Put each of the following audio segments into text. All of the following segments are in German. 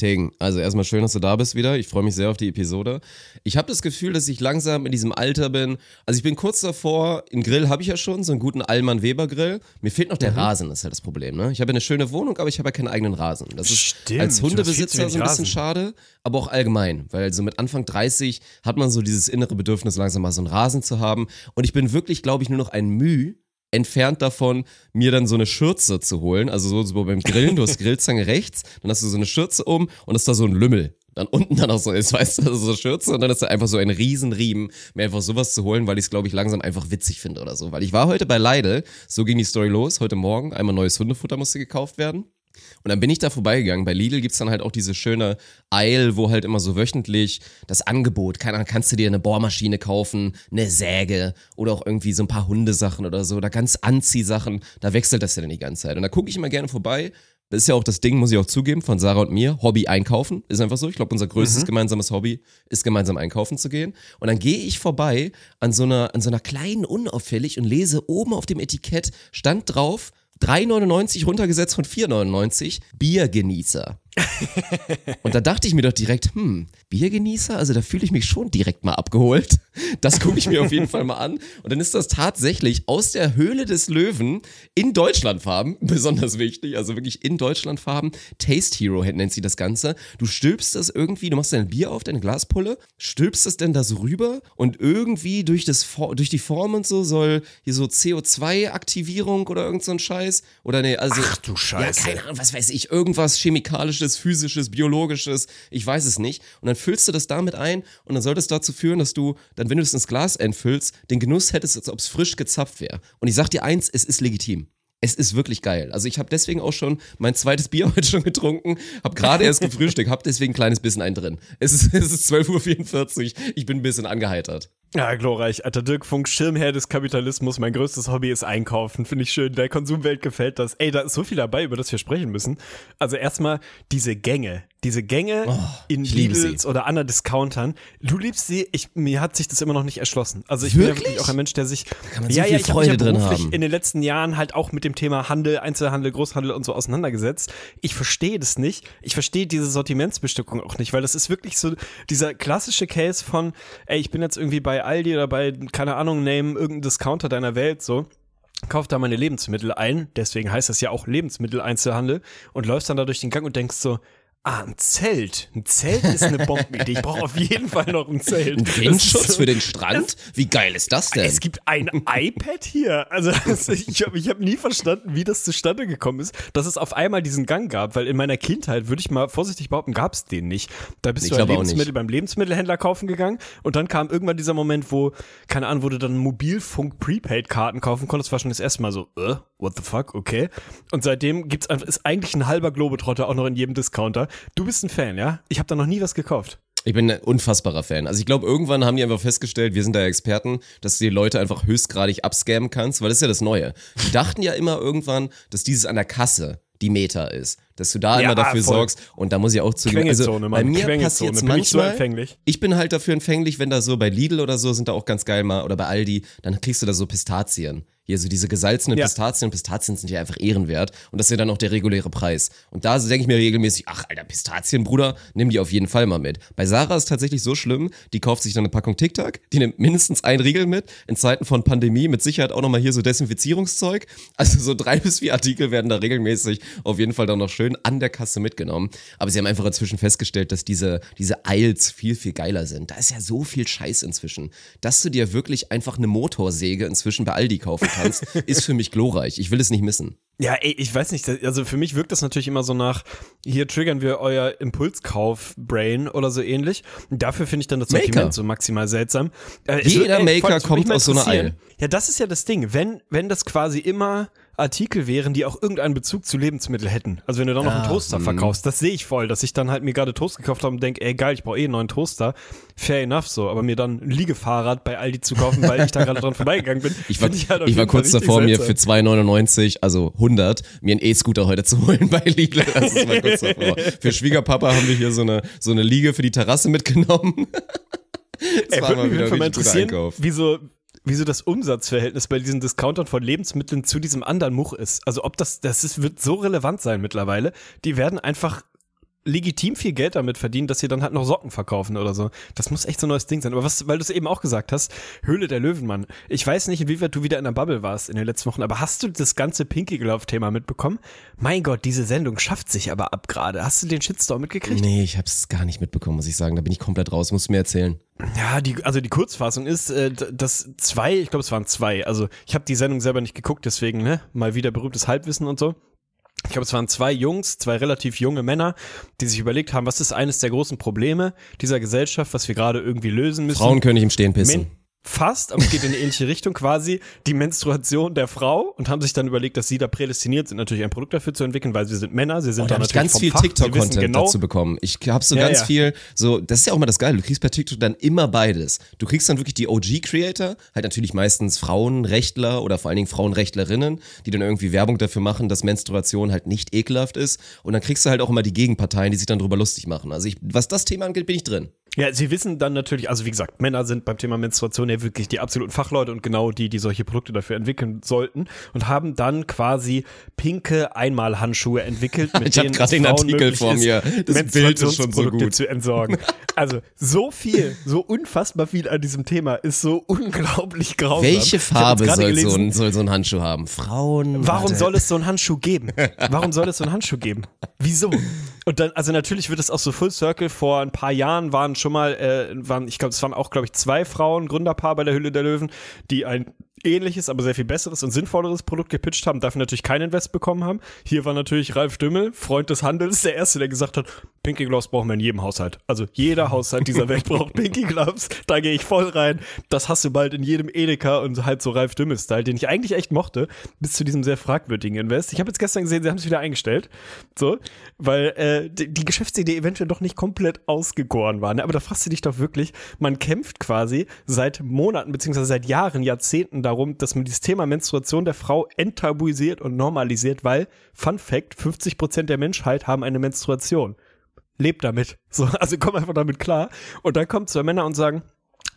Tegen, also erstmal schön, dass du da bist wieder. Ich freue mich sehr auf die Episode. Ich habe das Gefühl, dass ich langsam in diesem Alter bin. Also ich bin kurz davor, einen Grill habe ich ja schon, so einen guten Allmann Weber Grill. Mir fehlt noch der Rasen, das ist halt das Problem. Ne? Ich habe eine schöne Wohnung, aber ich habe ja keinen eigenen Rasen. Das ist Stimmt, als Hundebesitzer so ein bisschen Rasen. schade, aber auch allgemein, weil so mit Anfang 30 hat man so dieses innere Bedürfnis, langsam mal so einen Rasen zu haben. Und ich bin wirklich, glaube ich, nur noch ein Müh entfernt davon, mir dann so eine Schürze zu holen. Also so, so beim Grillen, du hast Grillzange rechts, dann hast du so eine Schürze um und ist da so ein Lümmel. Dann unten dann auch so ist, weißt du, so eine Schürze und dann ist da einfach so ein Riesenriemen, mir einfach sowas zu holen, weil ich es, glaube ich, langsam einfach witzig finde oder so. Weil ich war heute bei Lidl, so ging die Story los, heute Morgen, einmal neues Hundefutter musste gekauft werden. Und dann bin ich da vorbeigegangen. Bei Lidl gibt's dann halt auch diese schöne Aisle, wo halt immer so wöchentlich das Angebot, keine Ahnung, kannst du dir eine Bohrmaschine kaufen, eine Säge oder auch irgendwie so ein paar Hundesachen oder so oder ganz Anziehsachen. Da wechselt das ja dann die ganze Zeit. Und da gucke ich immer gerne vorbei. Das ist ja auch das Ding, muss ich auch zugeben, von Sarah und mir. Hobby einkaufen. Ist einfach so. Ich glaube, unser größtes gemeinsames Hobby ist gemeinsam einkaufen zu gehen. Und dann gehe ich vorbei an so einer, an so einer kleinen unauffällig und lese oben auf dem Etikett, stand drauf, 3,99 runtergesetzt von 4,99, Biergenießer. Und da dachte ich mir doch direkt, hm, Biergenießer, also da fühle ich mich schon direkt mal abgeholt. Das gucke ich mir auf jeden Fall mal an. Und dann ist das tatsächlich aus der Höhle des Löwen in Deutschlandfarben, besonders wichtig, also wirklich in Deutschlandfarben. Taste Hero nennt sie das Ganze. Du stülpst das irgendwie, du machst dein Bier auf, deine Glaspulle, stülpst es denn da so rüber und irgendwie durch, das, durch die Form und so soll hier so CO2-Aktivierung oder irgend so ein Scheiß. Oder nee, also. Ach du Scheiße. Ja, keine Ahnung, was weiß ich, irgendwas chemikalisches, physisches, biologisches, ich weiß es nicht. Und dann füllst du das damit ein und dann soll das dazu führen, dass du dann, wenn du es ins Glas einfüllst, den Genuss hättest, als ob es frisch gezapft wäre. Und ich sag dir eins, es ist legitim. Es ist wirklich geil. Also ich habe deswegen auch schon mein zweites Bier heute schon getrunken, habe gerade erst gefrühstückt, habe deswegen ein kleines bisschen einen drin. Es ist, es ist 12.44 Uhr, ich bin ein bisschen angeheitert. Ja, glorreich. Alter Dirk Funk, Schirmherr des Kapitalismus. Mein größtes Hobby ist Einkaufen. Finde ich schön. Der Konsumwelt gefällt das. Ey, da ist so viel dabei, über das wir sprechen müssen. Also erstmal diese Gänge. Diese Gänge in Oh, liebe Lidls oder anderen Discountern. Du liebst sie. Ich, mir hat sich das immer noch nicht erschlossen. Also ich bin ja Wirklich? wirklich auch ein Mensch, der sich kann man so viel ich hab mich Freude ja beruflich haben. in den letzten Jahren halt auch mit dem Thema Handel, Einzelhandel, Großhandel und so auseinandergesetzt. Ich verstehe das nicht. Ich verstehe diese Sortimentsbestückung auch nicht, weil das ist wirklich so dieser klassische Case von, ey, ich bin jetzt irgendwie bei Aldi oder bei, keine Ahnung, name irgendein Discounter deiner Welt so. Kauf da meine Lebensmittel ein, deswegen heißt das ja auch Lebensmitteleinzelhandel und läufst dann da durch den Gang und denkst so, ah, ein Zelt. Ein Zelt ist eine Bombenidee. Ich brauche auf jeden Fall noch ein Zelt. Ein Windschutz für den Strand? Wie geil ist das denn? es gibt ein iPad hier. Also ich habe ich hab nie verstanden, wie das zustande gekommen ist, dass es auf einmal diesen Gang gab, weil in meiner Kindheit, würde ich mal vorsichtig behaupten, gab es den nicht. Da bist Ich du Lebensmittel beim Lebensmittelhändler kaufen gegangen und dann kam irgendwann dieser Moment, wo, keine Ahnung, wo du dann Mobilfunk-Prepaid-Karten kaufen konntest, war schon das erste Mal so, äh, what the fuck, okay. Und seitdem gibt's einfach, ist eigentlich ein halber Globetrotter auch noch in jedem Discounter. Du bist ein Fan, ja? Ich habe da noch nie was gekauft. Ich bin ein unfassbarer Fan. Also ich glaube, irgendwann haben die einfach festgestellt, wir sind da Experten, dass du die Leute einfach höchstgradig abscammen kannst, weil das ist ja das Neue. Die dachten ja immer irgendwann, dass dieses an der Kasse die Meta ist. Dass du da Ja, immer dafür voll. sorgst und da muss ich auch zugeben, also bei mir passiert es Bin ich so manchmal, empfänglich? ich bin halt dafür empfänglich, wenn da so bei Lidl oder so sind da auch ganz geil mal oder bei Aldi, dann kriegst du da so Pistazien. Hier so diese gesalzenen Ja. Pistazien. Pistazien sind ja einfach ehrenwert und das ist ja dann auch der reguläre Preis. Und da denke ich mir regelmäßig, ach alter Pistazien, Bruder, nimm die auf jeden Fall mal mit. Bei Sarah ist es tatsächlich so schlimm, die kauft sich dann eine Packung Tic Tac, die nimmt mindestens ein Riegel mit, in Zeiten von Pandemie mit Sicherheit auch nochmal hier so Desinfizierungszeug. Also so drei bis vier Artikel werden da regelmäßig auf jeden Fall dann noch schön an der Kasse mitgenommen. Aber sie haben einfach inzwischen festgestellt, dass diese, diese Aisles viel, viel geiler sind. Da ist ja so viel Scheiß inzwischen, dass du dir wirklich einfach eine Motorsäge inzwischen bei Aldi kaufen kannst, ist für mich glorreich. Ich will es nicht missen. Ja, ey, ich weiß nicht, also für mich wirkt das natürlich immer so nach, hier triggern wir euer Impulskauf-Brain oder so ähnlich. Und dafür finde ich dann das Maker. Sortiment so maximal seltsam. Äh, Jeder ey, Maker kommt aus so einer. Eile. Ja, das ist ja das Ding. Wenn, wenn das quasi immer, Artikel wären, die auch irgendeinen Bezug zu Lebensmitteln hätten. Also wenn du dann noch einen Ah, Toaster hm. verkaufst, das sehe ich voll, dass ich dann halt mir gerade Toast gekauft habe und denke, ey geil, ich brauche eh einen neuen Toaster. Fair enough so, aber mir dann ein Liegefahrrad bei Aldi zu kaufen, weil ich da gerade dran vorbeigegangen bin. Ich war, find halt ich war kurz davor, mir seltsam. für 2,99, also 100, mir einen E-Scooter heute zu holen bei Lidl. Das ist mal kurz davor. Für Schwiegerpapa haben wir hier so eine, so eine Liege für die Terrasse mitgenommen. Das Ey, war würde mal mich mal interessieren, wieso, wieso das Umsatzverhältnis bei diesen Discountern von Lebensmitteln zu diesem anderen Much ist. Also ob das, das ist, wird so relevant sein mittlerweile. Die werden einfach legitim viel Geld damit verdienen, dass sie dann halt noch Socken verkaufen oder so. Das muss echt so ein neues Ding sein. Aber was, weil du es eben auch gesagt hast, Höhle der Löwenmann. Ich weiß nicht, inwieweit du wieder in der Bubble warst in den letzten Wochen, aber hast du das ganze Pinky Glove Thema mitbekommen? Mein Gott, diese Sendung schafft sich aber ab gerade. Hast du den Shitstorm mitgekriegt? Nee, ich hab's gar nicht mitbekommen, muss ich sagen. Da bin ich komplett raus. Musst du mir erzählen. Ja, die, also die Kurzfassung ist, äh, dass zwei, ich glaube es waren zwei, also ich habe die Sendung selber nicht geguckt, deswegen, ne, mal wieder berühmtes Halbwissen und so. Ich glaube, es waren zwei Jungs, zwei relativ junge Männer, die sich überlegt haben, was ist eines der großen Probleme dieser Gesellschaft, was wir gerade irgendwie lösen müssen. Frauen können nicht im Stehen pissen. Fast, aber es geht in eine ähnliche Richtung quasi, die Menstruation der Frau und haben sich dann überlegt, dass sie da prädestiniert sind, natürlich ein Produkt dafür zu entwickeln, weil sie sind Männer, sie sind Und da da natürlich ganz viel TikTok-Content genau, dazu bekommen. Ich habe so Ja, ganz ja. viel, so, das ist ja auch mal das Geile. Du kriegst bei TikTok dann immer beides. Du kriegst dann wirklich die OG-Creator, halt natürlich meistens Frauenrechtler oder vor allen Dingen Frauenrechtlerinnen, die dann irgendwie Werbung dafür machen, dass Menstruation halt nicht ekelhaft ist. Und dann kriegst du halt auch immer die Gegenparteien, die sich dann drüber lustig machen. Also ich, was das Thema angeht, bin ich drin. Ja, sie wissen dann natürlich, also wie gesagt, Männer sind beim Thema Menstruation ja wirklich die absoluten Fachleute und genau die, die solche Produkte dafür entwickeln sollten und haben dann quasi pinke Einmalhandschuhe entwickelt, mit Ich denen grad es den Artikel vor mir. Das Bild ist schon so gut. zu entsorgen. Also so viel, so unfassbar viel an diesem Thema ist so unglaublich grausam. Welche Farbe gerade soll so, gelesen, ein, soll so ein Handschuh haben? Frauen? Warum warte. soll es so einen Handschuh geben? Warum soll es so einen Handschuh geben? Wieso? Und dann, also natürlich wird es auch so Full Circle. Vor ein paar Jahren waren schon mal, äh, waren, ich glaube, es waren auch, glaube ich, zwei Frauen, Gründerpaar bei der Hülle der Löwen, die ein ähnliches, aber sehr viel besseres und sinnvolleres Produkt gepitcht haben, dafür natürlich keinen Invest bekommen haben. Hier war natürlich Ralf Dümmel, Freund des Handels, der Erste, der gesagt hat, Pinky Gloves brauchen wir in jedem Haushalt. Also jeder Haushalt dieser Welt braucht Pinky Gloves. Da gehe ich voll rein. Das hast du bald in jedem Edeka und halt so Ralf Dümmel-Style, den ich eigentlich echt mochte, bis zu diesem sehr fragwürdigen Invest. Ich habe jetzt gestern gesehen, sie haben es wieder eingestellt. So, weil äh, die, die Geschäftsidee eventuell doch nicht komplett ausgegoren war. Ne? Aber da fragst du dich doch wirklich, man kämpft quasi seit Monaten beziehungsweise seit Jahren, Jahrzehnten darum, dass man dieses Thema Menstruation der Frau enttabuisiert und normalisiert, weil, Fun Fact, 50% der Menschheit haben eine Menstruation. Lebt damit. So, also komm einfach damit klar. Und dann kommen zwei Männer und sagen,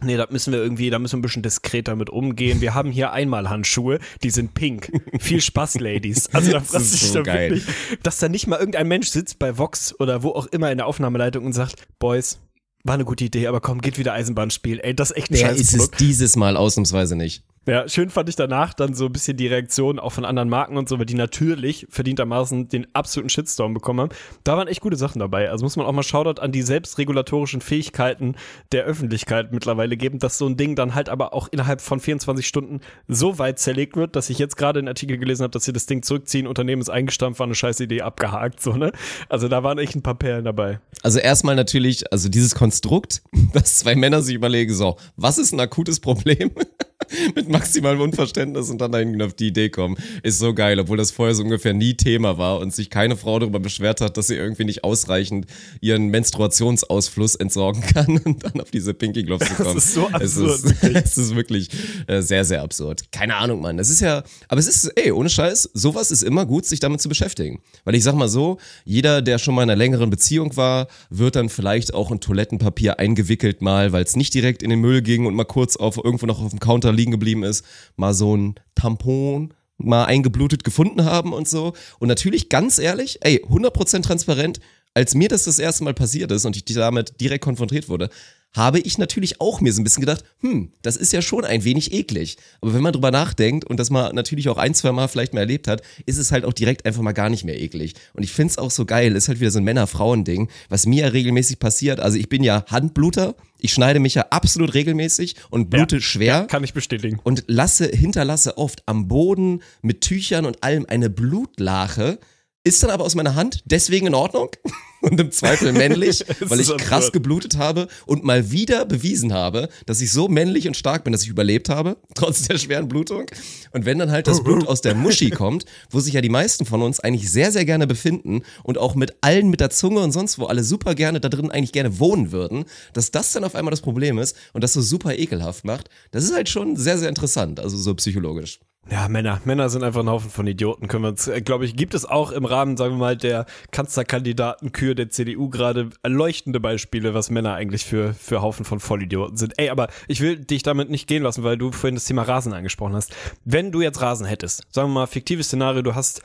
Nee, da müssen wir irgendwie, da müssen wir ein bisschen diskreter mit umgehen. Wir haben hier Einmalhandschuhe, die sind pink. Viel Spaß, Ladies. Also da Das ist so da geil. wirklich, dass da nicht mal irgendein Mensch sitzt bei Vox oder wo auch immer in der Aufnahmeleitung und sagt, Boys, war eine gute Idee, aber komm, geht wieder Eisenbahn spielen. Ey, das ist echt ein Der ist es dieses Mal ausnahmsweise nicht. Ja, schön fand ich danach dann so ein bisschen die Reaktion auch von anderen Marken und so, weil die natürlich verdientermaßen den absoluten Shitstorm bekommen haben. Da waren echt gute Sachen dabei. Also muss man auch mal Shoutout an die selbstregulatorischen Fähigkeiten der Öffentlichkeit mittlerweile geben, dass so ein Ding dann halt aber auch innerhalb von 24 Stunden so weit zerlegt wird, dass ich jetzt gerade einen Artikel gelesen habe, dass sie das Ding zurückziehen, Unternehmen ist eingestampft, war eine scheiß Idee, abgehakt, so, ne? Also da waren echt ein paar Perlen dabei. Also erstmal natürlich, also dieses Konstrukt, dass zwei Männer sich überlegen, so, was ist ein akutes Problem? Mit maximalem Unverständnis und dann dahin auf die Idee kommen, ist so geil, obwohl das vorher so ungefähr nie Thema war und sich keine Frau darüber beschwert hat, dass sie irgendwie nicht ausreichend ihren Menstruationsausfluss entsorgen kann und dann auf diese Pinky Gloves zu kommen. ist so es absurd, ist, es ist wirklich äh, sehr, sehr absurd. Keine Ahnung, Mann. Das ist ja, aber es ist, ey, ohne Scheiß, sowas ist immer gut, sich damit zu beschäftigen. Weil ich sag mal so, jeder, der schon mal in einer längeren Beziehung war, wird dann vielleicht auch in Toilettenpapier eingewickelt mal, weil es nicht direkt in den Müll ging und mal kurz auf irgendwo noch auf dem Counter liegen geblieben ist, mal so ein Tampon mal eingeblutet gefunden haben und so. Und natürlich, ganz ehrlich, ey, 100% transparent, als mir das das erste Mal passiert ist und ich damit direkt konfrontiert wurde, habe ich natürlich auch mir so ein bisschen gedacht, hm, das ist ja schon ein wenig eklig. Aber wenn man drüber nachdenkt und das mal natürlich auch ein, zwei Mal vielleicht mal erlebt hat, ist es halt auch direkt einfach mal gar nicht mehr eklig. Und ich find's auch so geil, ist halt wieder so ein Männer-Frauen-Ding, was mir ja regelmäßig passiert. Also ich bin ja Handbluter, ich schneide mich ja absolut regelmäßig und blute Ja, schwer Kann ich bestätigen. und lasse, hinterlasse oft am Boden mit Tüchern und allem eine Blutlache, ist dann aber aus meiner Hand, deswegen in Ordnung und im Zweifel männlich, weil ich krass geblutet habe und mal wieder bewiesen habe, dass ich so männlich und stark bin, dass ich überlebt habe, trotz der schweren Blutung. Und wenn dann halt das Blut aus der Muschi kommt, wo sich ja die meisten von uns eigentlich sehr, sehr gerne befinden und auch mit allen mit der Zunge und sonst wo alle super gerne da drin eigentlich gerne wohnen würden, dass das dann auf einmal das Problem ist und das so super ekelhaft macht, das ist halt schon sehr, sehr interessant, also so psychologisch. Ja, Männer. Männer sind einfach ein Haufen von Idioten. Können wir uns, äh, glaube ich, gibt es auch im Rahmen, sagen wir mal, der Kanzlerkandidatenkür der CDU gerade erleuchtende Beispiele, was Männer eigentlich für, für Haufen von Vollidioten sind. Ey, aber ich will dich damit nicht gehen lassen, weil du vorhin das Thema Rasen angesprochen hast. Wenn du jetzt Rasen hättest, sagen wir mal, fiktives Szenario, du hast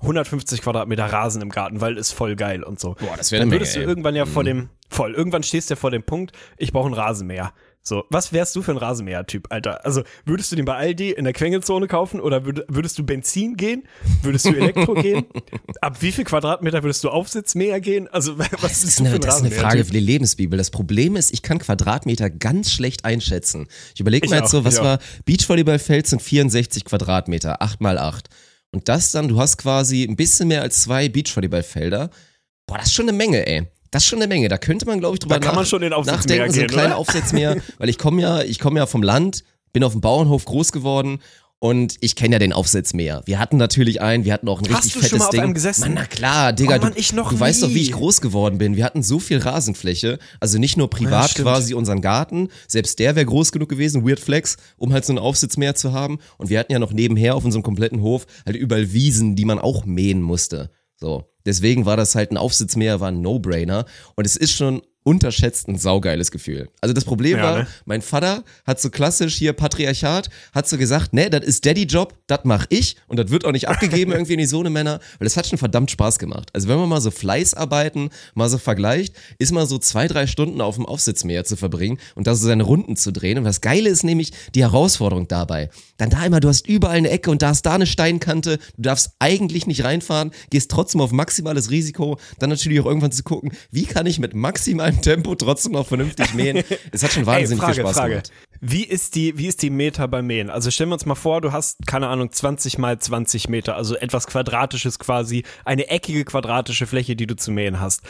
150 Quadratmeter Rasen im Garten, weil ist voll geil und so. Boah, das wäre Dann würdest Menge, du irgendwann ja vor dem, voll, irgendwann stehst du ja vor dem Punkt, ich brauche einen Rasenmäher. So, was wärst du für ein Rasenmäher-Typ, Alter? Also, würdest du den bei Aldi in der Quengelzone kaufen oder würd, würdest du Benzin gehen? Würdest du Elektro gehen? Ab wie viel Quadratmeter würdest du Aufsitzmäher gehen? Also, was Das ist ist du für eine, ein das ist eine Frage für die Lebensbibel. Das Problem ist, ich kann Quadratmeter ganz schlecht einschätzen. Ich überlege mal jetzt so, was war, Beachvolleyballfeld sind 64 Quadratmeter, 8 mal 8. Und das dann, du hast quasi ein bisschen mehr als zwei Beachvolleyballfelder. Boah, das ist schon eine Menge, ey. Das ist schon eine Menge. Da könnte man, glaube ich, drüber Da kann man nach- schon den Aufsitzmäher nachdenken, so ein gehen, kleiner oder? Aufsitzmäher, weil ich komme ja, ich komme ja vom Land, bin auf dem Bauernhof groß geworden und ich kenne ja den Aufsitzmäher. Wir hatten natürlich einen, wir hatten auch ein Hast richtig du fettes schon mal auf einem gesessen? Mann, na klar, Digga, Oh Mann, du, du weißt doch, wie ich groß geworden bin. Wir hatten so viel Rasenfläche, also nicht nur privat stimmt. quasi unseren Garten, selbst der wäre groß genug gewesen, Weird Flex, um halt so einen Aufsitzmäher zu haben. Und wir hatten ja noch nebenher auf unserem kompletten Hof halt überall Wiesen, die man auch mähen musste. So. Deswegen war das halt ein Aufsitzmäher, war ein No-Brainer. Und es ist schon unterschätzt ein saugeiles Gefühl. Also das Problem Ja, war, ne? mein Vater hat so klassisch hier Patriarchat, hat so gesagt, ne, das ist Daddy-Job, das mach ich und das wird auch nicht abgegeben irgendwie in die Sohnemänner, weil das hat schon verdammt Spaß gemacht. Also wenn man mal so Fleißarbeiten mal so vergleicht, ist mal so zwei, drei Stunden auf dem Aufsitzmäher zu verbringen und da so seine Runden zu drehen. Und das Geile ist nämlich die Herausforderung dabei. Dann da immer, du hast überall eine Ecke und da ist da eine Steinkante, du darfst eigentlich nicht reinfahren, gehst trotzdem auf maximales Risiko, dann natürlich auch irgendwann zu gucken, wie kann ich mit maximalem Tempo trotzdem noch vernünftig mähen. Es hat schon wahnsinnig Ey, Frage, viel Spaß Frage. gemacht. Wie ist die, wie ist die Meter beim Mähen? Also stellen wir uns mal vor, du hast, keine Ahnung, 20 mal 20 Meter, also etwas Quadratisches quasi, eine eckige quadratische Fläche, die du zu mähen hast.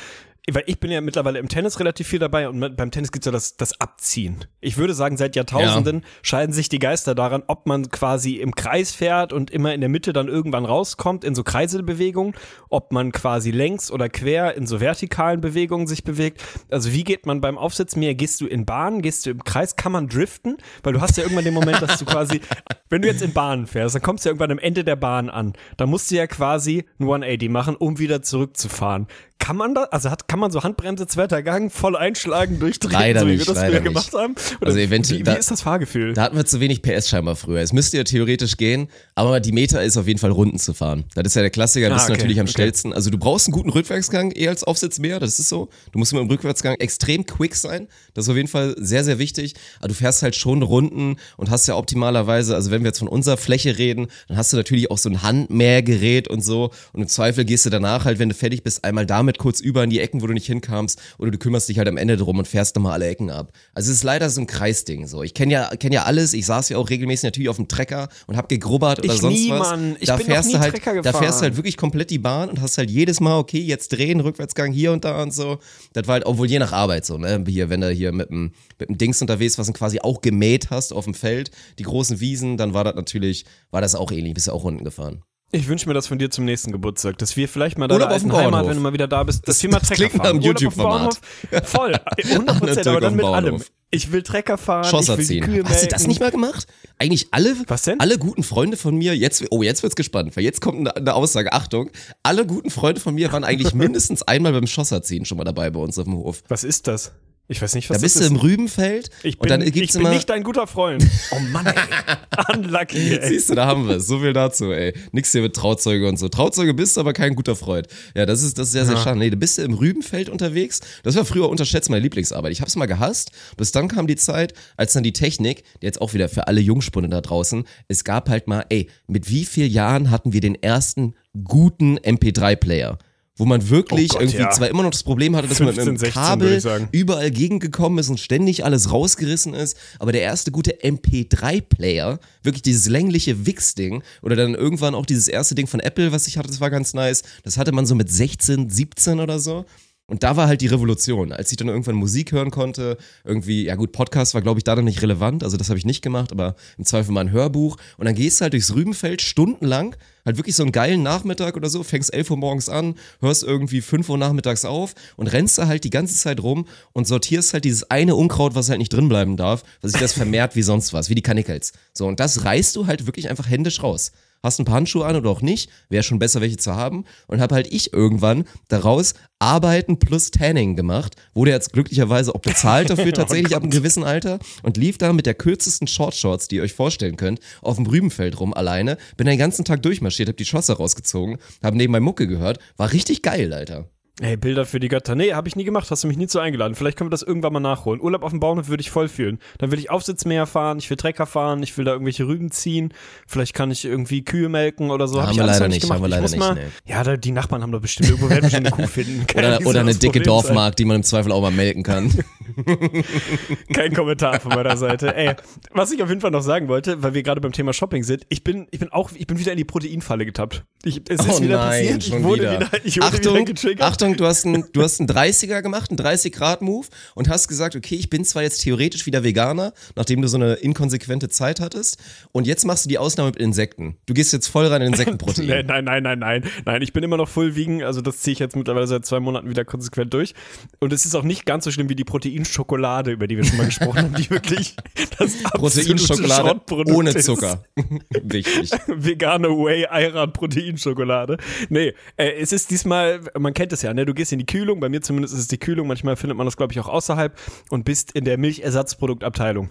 Weil ich bin ja mittlerweile im Tennis relativ viel dabei und beim Tennis gibt's ja das, das Abziehen. Ich würde sagen, seit Jahrtausenden scheiden sich die Geister daran, ob man quasi im Kreis fährt und immer in der Mitte dann irgendwann rauskommt in so Kreiselbewegungen, ob man quasi längs oder quer in so vertikalen Bewegungen sich bewegt. Also wie geht man beim Aufsitzmäher? Gehst du in Bahn? Gehst du im Kreis? Kann man driften? Weil du hast ja irgendwann den Moment, dass du quasi, wenn du jetzt in Bahnen fährst, dann kommst du ja irgendwann am Ende der Bahn an. Da musst du ja quasi ein 180 machen, um wieder zurückzufahren. Kann man da, also hat, kann man so Handbremse, zweiter Gang, voll einschlagen, durchdrehen, Leider so wie nicht, wir das früher gemacht haben? Oder Also eventuell- wie, da- wie ist das Fahrgefühl? Da hatten wir zu wenig PS scheinbar früher. Es müsste ja theoretisch gehen, aber die Meta ist auf jeden Fall Runden zu fahren. Das ist ja der Klassiker, das Ah, ist okay, natürlich am okay. schnellsten. Also du brauchst einen guten Rückwärtsgang eher als Aufsitzmäher, das ist so. Du musst immer im Rückwärtsgang extrem quick sein. Das ist auf jeden Fall sehr, sehr wichtig. Aber du fährst halt schon Runden und hast ja optimalerweise, also wenn wir jetzt von unserer Fläche reden, dann hast du natürlich auch so ein Handmähgerät und so. Und im Zweifel gehst du danach halt, wenn du fertig bist, einmal damit kurz über in die Ecken, wo du nicht hinkamst. Oder du kümmerst dich halt am Ende drum und fährst nochmal alle Ecken ab. Also es ist leider so ein Kreisding so. Ich kenne ja, kenn ja alles. Ich saß ja auch regelmäßig natürlich auf dem Trecker und hab gegrubbert oder Ich sonst nie, was. Mann. Ich da bin noch fährst nie du halt, Trecker Da fährst du gefahren. halt wirklich komplett die Bahn und hast halt jedes Mal, okay, jetzt drehen, Rückwärtsgang hier und da und so. Das war halt, obwohl je nach Arbeit so, ne? Hier, wenn du hier mit dem, mit dem Dings unterwegs warst und quasi auch gemäht hast auf dem Feld, die großen Wiesen, dann war das natürlich, war das auch ähnlich, bist du auch Runden gefahren. Ich wünsche mir das von dir zum nächsten Geburtstag, dass wir vielleicht mal deine auf dem alten Heimat, wenn du mal wieder da bist, dass Das- wir mal das Trecker klingt fahren. dem YouTube-Format. Bauernhof. Voll, 100 Prozent, aber dann mit allem. Ich will Trecker fahren, Schlosser ich will ziehen. Kühe Hast du das melken. nicht mal gemacht? Eigentlich alle, Was denn? alle guten Freunde von mir, jetzt, oh, jetzt wird's gespannt, weil jetzt kommt eine, eine Aussage, Achtung, alle guten Freunde von mir waren eigentlich mindestens einmal beim Schlosserziehen schon mal dabei bei uns auf dem Hof. Was ist das? Ich weiß nicht, Da was bist das du ist. im Rübenfeld Ich bin, und dann ich gibt's bin immer, nicht dein guter Freund. Oh Mann, ey. Unlucky, ey. Siehst du, da haben wir es. So viel dazu, ey. Nix hier mit Trauzeuge und so. Trauzeuge bist du, aber kein guter Freund. Ja, das ist, das ist sehr, sehr schade. Nee, du bist im Rübenfeld unterwegs. Das war früher unterschätzt meine Lieblingsarbeit. Ich hab's mal gehasst. Bis dann kam die Zeit, als dann die Technik, die jetzt auch wieder für alle Jungspunde da draußen, es gab halt mal, ey, mit wie vielen Jahren hatten wir den ersten guten MP3-Player? Wo man wirklich Oh Gott, irgendwie ja. zwar immer noch das Problem hatte, dass man mit 15, einem 16 würde Kabel überall gegengekommen ist und ständig alles rausgerissen ist, aber der erste gute MP3-Player, wirklich dieses längliche Wix-Ding oder dann irgendwann auch dieses erste Ding von Apple, was ich hatte, das war ganz nice, das hatte man so mit 16, 17 oder so. Und da war halt die Revolution, als ich dann irgendwann Musik hören konnte, irgendwie, ja gut, Podcast war glaube ich da noch nicht relevant, also das habe ich nicht gemacht, aber im Zweifel mal ein Hörbuch. Und dann gehst du halt durchs Rübenfeld stundenlang, halt wirklich so einen geilen Nachmittag oder so, fängst 11 Uhr morgens an, hörst irgendwie 5 Uhr nachmittags auf und rennst da halt die ganze Zeit rum und sortierst halt dieses eine Unkraut, was halt nicht drin bleiben darf, was sich das vermehrt wie sonst was, wie die Kanickel. So, und das reißt du halt wirklich einfach händisch raus hast ein paar Handschuhe an oder auch nicht, wäre schon besser, welche zu haben. Und habe halt ich irgendwann daraus Arbeiten plus Tanning gemacht. Wurde jetzt glücklicherweise auch bezahlt dafür tatsächlich ab einem gewissen Alter und lief da mit der kürzesten Shortshorts, die ihr euch vorstellen könnt, auf dem Rübenfeld rum alleine. Bin den ganzen Tag durchmarschiert, hab die Schosse rausgezogen, hab nebenbei Mucke gehört. War richtig geil, Alter. Ey, Bilder für die Götter. Nee, habe ich nie gemacht, hast du mich nie zu eingeladen. Vielleicht können wir das irgendwann mal nachholen. Urlaub auf dem Bauernhof würde ich voll fühlen. Dann will ich Aufsitzmäher fahren, ich will Trecker fahren, ich will da irgendwelche Rüben ziehen. Vielleicht kann ich irgendwie Kühe melken oder so. Hab Haben ich wir leider nicht, gemacht. haben wir leider mal, nicht, Ja, da, die Nachbarn haben doch bestimmt, irgendwo werden schon eine Kuh finden. Oder, nicht oder eine dicke Problem sein. Dorfmark, die man im Zweifel auch mal melken kann. Kein Kommentar von meiner Seite. Ey, was ich auf jeden Fall noch sagen wollte, weil wir gerade beim Thema Shopping sind, ich bin, ich bin auch, ich bin wieder in die Proteinfalle getappt. Ich, es ist oh wieder nein, passiert. ich wurde wieder. wieder, ich wurde Achtung, wieder getriggert. Achtung, du hast einen, du hast einen 30er gemacht, einen 30-Grad-Move und hast gesagt, okay, ich bin zwar jetzt theoretisch wieder Veganer, nachdem du so eine inkonsequente Zeit hattest und jetzt machst du die Ausnahme mit Insekten. Du gehst jetzt voll rein in Insektenprotein. Nee, nein, nein, nein, nein, nein. Ich bin immer noch full vegan, also das ziehe ich jetzt mittlerweile seit zwei Monaten wieder konsequent durch. Und es ist auch nicht ganz so schlimm wie die Proteinschokolade, über die wir schon mal gesprochen haben, die wirklich das Proteinschokolade ohne. Zucker. Wichtig. Vegane Whey Ayran Proteinschokolade. Nee, äh, es ist diesmal, man kennt es ja, ne? Du gehst in die Kühlung, bei mir zumindest ist es die Kühlung, manchmal findet man das, glaube ich, auch außerhalb und bist in der Milchersatzproduktabteilung.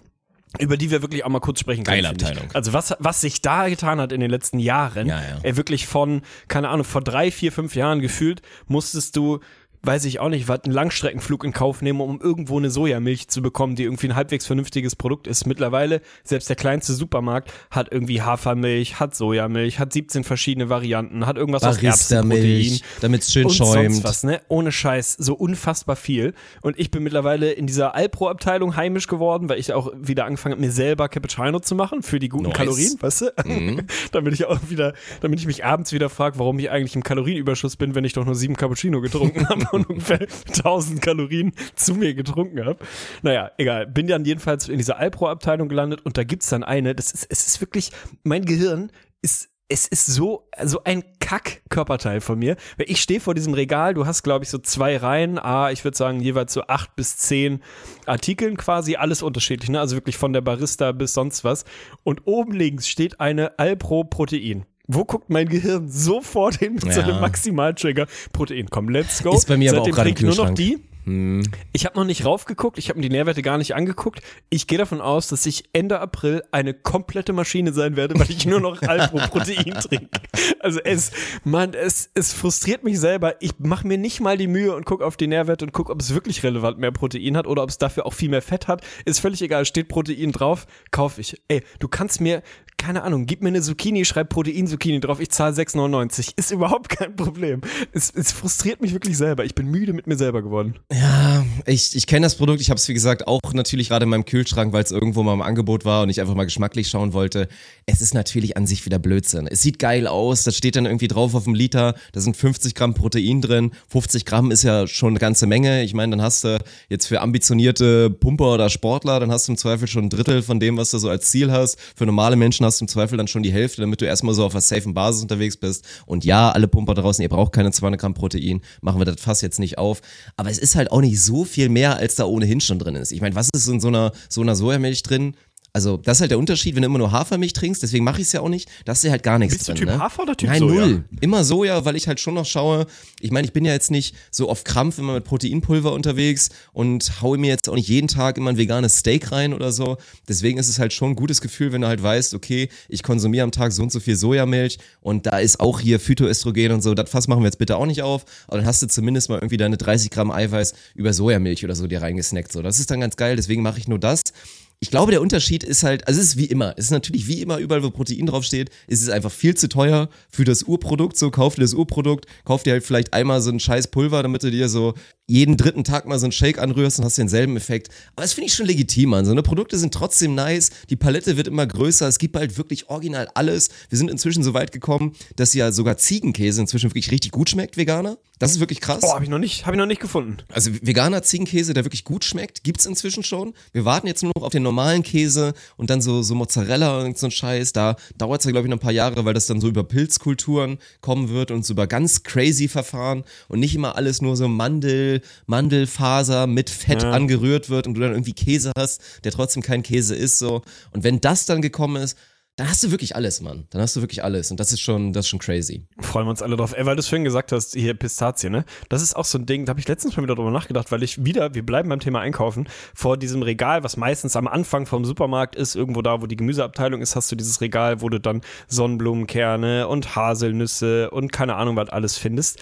Über die wir wirklich auch mal kurz sprechen können. Geile. Abteilung. Also was, was sich da getan hat in den letzten Jahren, Ja, ja. Wirklich von, keine Ahnung, vor drei, vier, fünf Jahren gefühlt, musstest du weiß ich auch nicht, was einen Langstreckenflug in Kauf nehmen, um irgendwo eine Sojamilch zu bekommen, die irgendwie ein halbwegs vernünftiges Produkt ist. Mittlerweile, selbst der kleinste Supermarkt hat irgendwie Hafermilch, hat Sojamilch, hat 17 verschiedene Varianten, hat irgendwas aus Erbsenprotein damit es schön und schäumt. sonst was, ne? Ohne Scheiß, so unfassbar viel. Und ich bin mittlerweile in dieser Alpro-Abteilung heimisch geworden, weil ich auch wieder angefangen habe, mir selber Cappuccino zu machen für die guten Nice. Kalorien, weißt du? damit ich auch wieder, damit ich mich abends wieder frage, warum ich eigentlich im Kalorienüberschuss bin, wenn ich doch nur sieben Cappuccino getrunken habe ungefähr 1000 Kalorien zu mir getrunken habe. Naja, egal. Bin dann jedenfalls in dieser Alpro-Abteilung gelandet und da gibt's dann eine, das ist, es ist wirklich, mein Gehirn ist es ist so, so ein Kack-Körperteil von mir. Ich stehe vor diesem Regal, du hast, glaube ich, so zwei Reihen, ah, ich würde sagen, jeweils so acht bis zehn Artikeln quasi, alles unterschiedlich, ne? Also wirklich von der Barista bis sonst was. Und oben links steht eine Alpro-Protein. Wo guckt mein Gehirn sofort hin mit so Ja. einem Maximaltrigger? Protein, komm, let's go. Ist bei mir aber Seitdem auch gerade nur noch Kühlschrank. Die. Ich habe noch nicht raufgeguckt, ich habe mir die Nährwerte gar nicht angeguckt. Ich gehe davon aus, dass ich Ende April eine komplette Maschine sein werde, weil ich nur noch Alpro-Protein trinke. Also es, Mann, es, es frustriert mich selber. Ich mache mir nicht mal die Mühe und gucke auf die Nährwerte und gucke, ob es wirklich relevant mehr Protein hat oder ob es dafür auch viel mehr Fett hat. Ist völlig egal, steht Protein drauf, kaufe ich. Ey, du kannst mir, keine Ahnung, gib mir eine Zucchini, schreib Protein-Zucchini drauf, ich zahle 6,99. Ist überhaupt kein Problem. Es, es frustriert mich wirklich selber. Ich bin müde mit mir selber geworden. Ja, ich, ich kenne das Produkt. Ich habe es, wie gesagt, auch natürlich gerade in meinem Kühlschrank, weil es irgendwo mal im Angebot war und ich einfach mal geschmacklich schauen wollte. Es ist natürlich an sich wieder Blödsinn. Es sieht geil aus. Da steht dann irgendwie drauf auf dem Liter, da sind 50 Gramm Protein drin. 50 Gramm ist ja schon eine ganze Menge. Ich meine, dann hast du jetzt für ambitionierte Pumper oder Sportler, dann hast du im Zweifel schon ein Drittel von dem, was du so als Ziel hast. Für normale Menschen hast du im Zweifel dann schon die Hälfte, damit du erstmal so auf einer safen Basis unterwegs bist. Und ja, alle Pumper draußen, ihr braucht keine 200 Gramm Protein. Machen wir das Fass jetzt nicht auf. Aber es ist halt auch nicht so viel mehr, als da ohnehin schon drin ist. Ich meine, was ist in so einer, so einer Sojamilch drin? Also, das ist halt der Unterschied, wenn du immer nur Hafermilch trinkst, deswegen mache ich es ja auch nicht, da ist ja halt gar nichts Bist du drin. Typ ne? Hafer oder Typ Nein, Soja? null. Immer Soja, weil ich halt schon noch schaue. Ich meine, ich bin ja jetzt nicht so auf Krampf immer mit Proteinpulver unterwegs und haue mir jetzt auch nicht jeden Tag immer ein veganes Steak rein oder so. Deswegen ist es halt schon ein gutes Gefühl, wenn du halt weißt, okay, ich konsumiere am Tag so und so viel Sojamilch und da ist auch hier Phytoöstrogen und so. Das Fass machen wir jetzt bitte auch nicht auf. Aber dann hast du zumindest mal irgendwie deine 30 Gramm Eiweiß über Sojamilch oder so dir reingesnackt. So, das ist dann ganz geil. Deswegen mache ich nur das. Ich glaube, der Unterschied ist halt, also es ist wie immer, es ist natürlich wie immer überall, wo Protein draufsteht, ist es einfach viel zu teuer für das Urprodukt. So, kauf dir das Urprodukt, kauf dir halt vielleicht einmal so ein scheiß Pulver, damit du dir so jeden dritten Tag mal so einen Shake anrührst und hast denselben Effekt. Aber das finde ich schon legitim, man. So eine Produkte sind trotzdem nice, die Palette wird immer größer, es gibt halt wirklich original alles. Wir sind inzwischen so weit gekommen, dass ja sogar Ziegenkäse inzwischen wirklich richtig gut schmeckt, Veganer. Das ist wirklich krass. Boah, habe ich noch nicht, habe ich noch nicht gefunden. Also veganer Ziegenkäse, der wirklich gut schmeckt, gibt's inzwischen schon. Wir warten jetzt nur noch auf den normalen Käse und dann so, so Mozzarella und so ein Scheiß. Da dauert's ja, glaube ich, noch ein paar Jahre, weil das dann so über Pilzkulturen kommen wird und so über ganz crazy Verfahren und nicht immer alles nur so Mandel, Mandelfaser mit Fett Ja. angerührt wird und du dann irgendwie Käse hast, der trotzdem kein Käse ist. so. Und wenn das dann gekommen ist, dann hast du wirklich alles, Mann. Dann hast du wirklich alles. Und das ist schon, das ist schon crazy. Freuen wir uns alle drauf. Ey, weil du es vorhin gesagt hast, hier Pistazie, ne? Das ist auch so ein Ding, da habe ich letztens mal wieder drüber nachgedacht, weil ich wieder, wir bleiben beim Thema Einkaufen, vor diesem Regal, was meistens am Anfang vom Supermarkt ist, irgendwo da, wo die Gemüseabteilung ist, hast du dieses Regal, wo du dann Sonnenblumenkerne und Haselnüsse und keine Ahnung, was alles findest.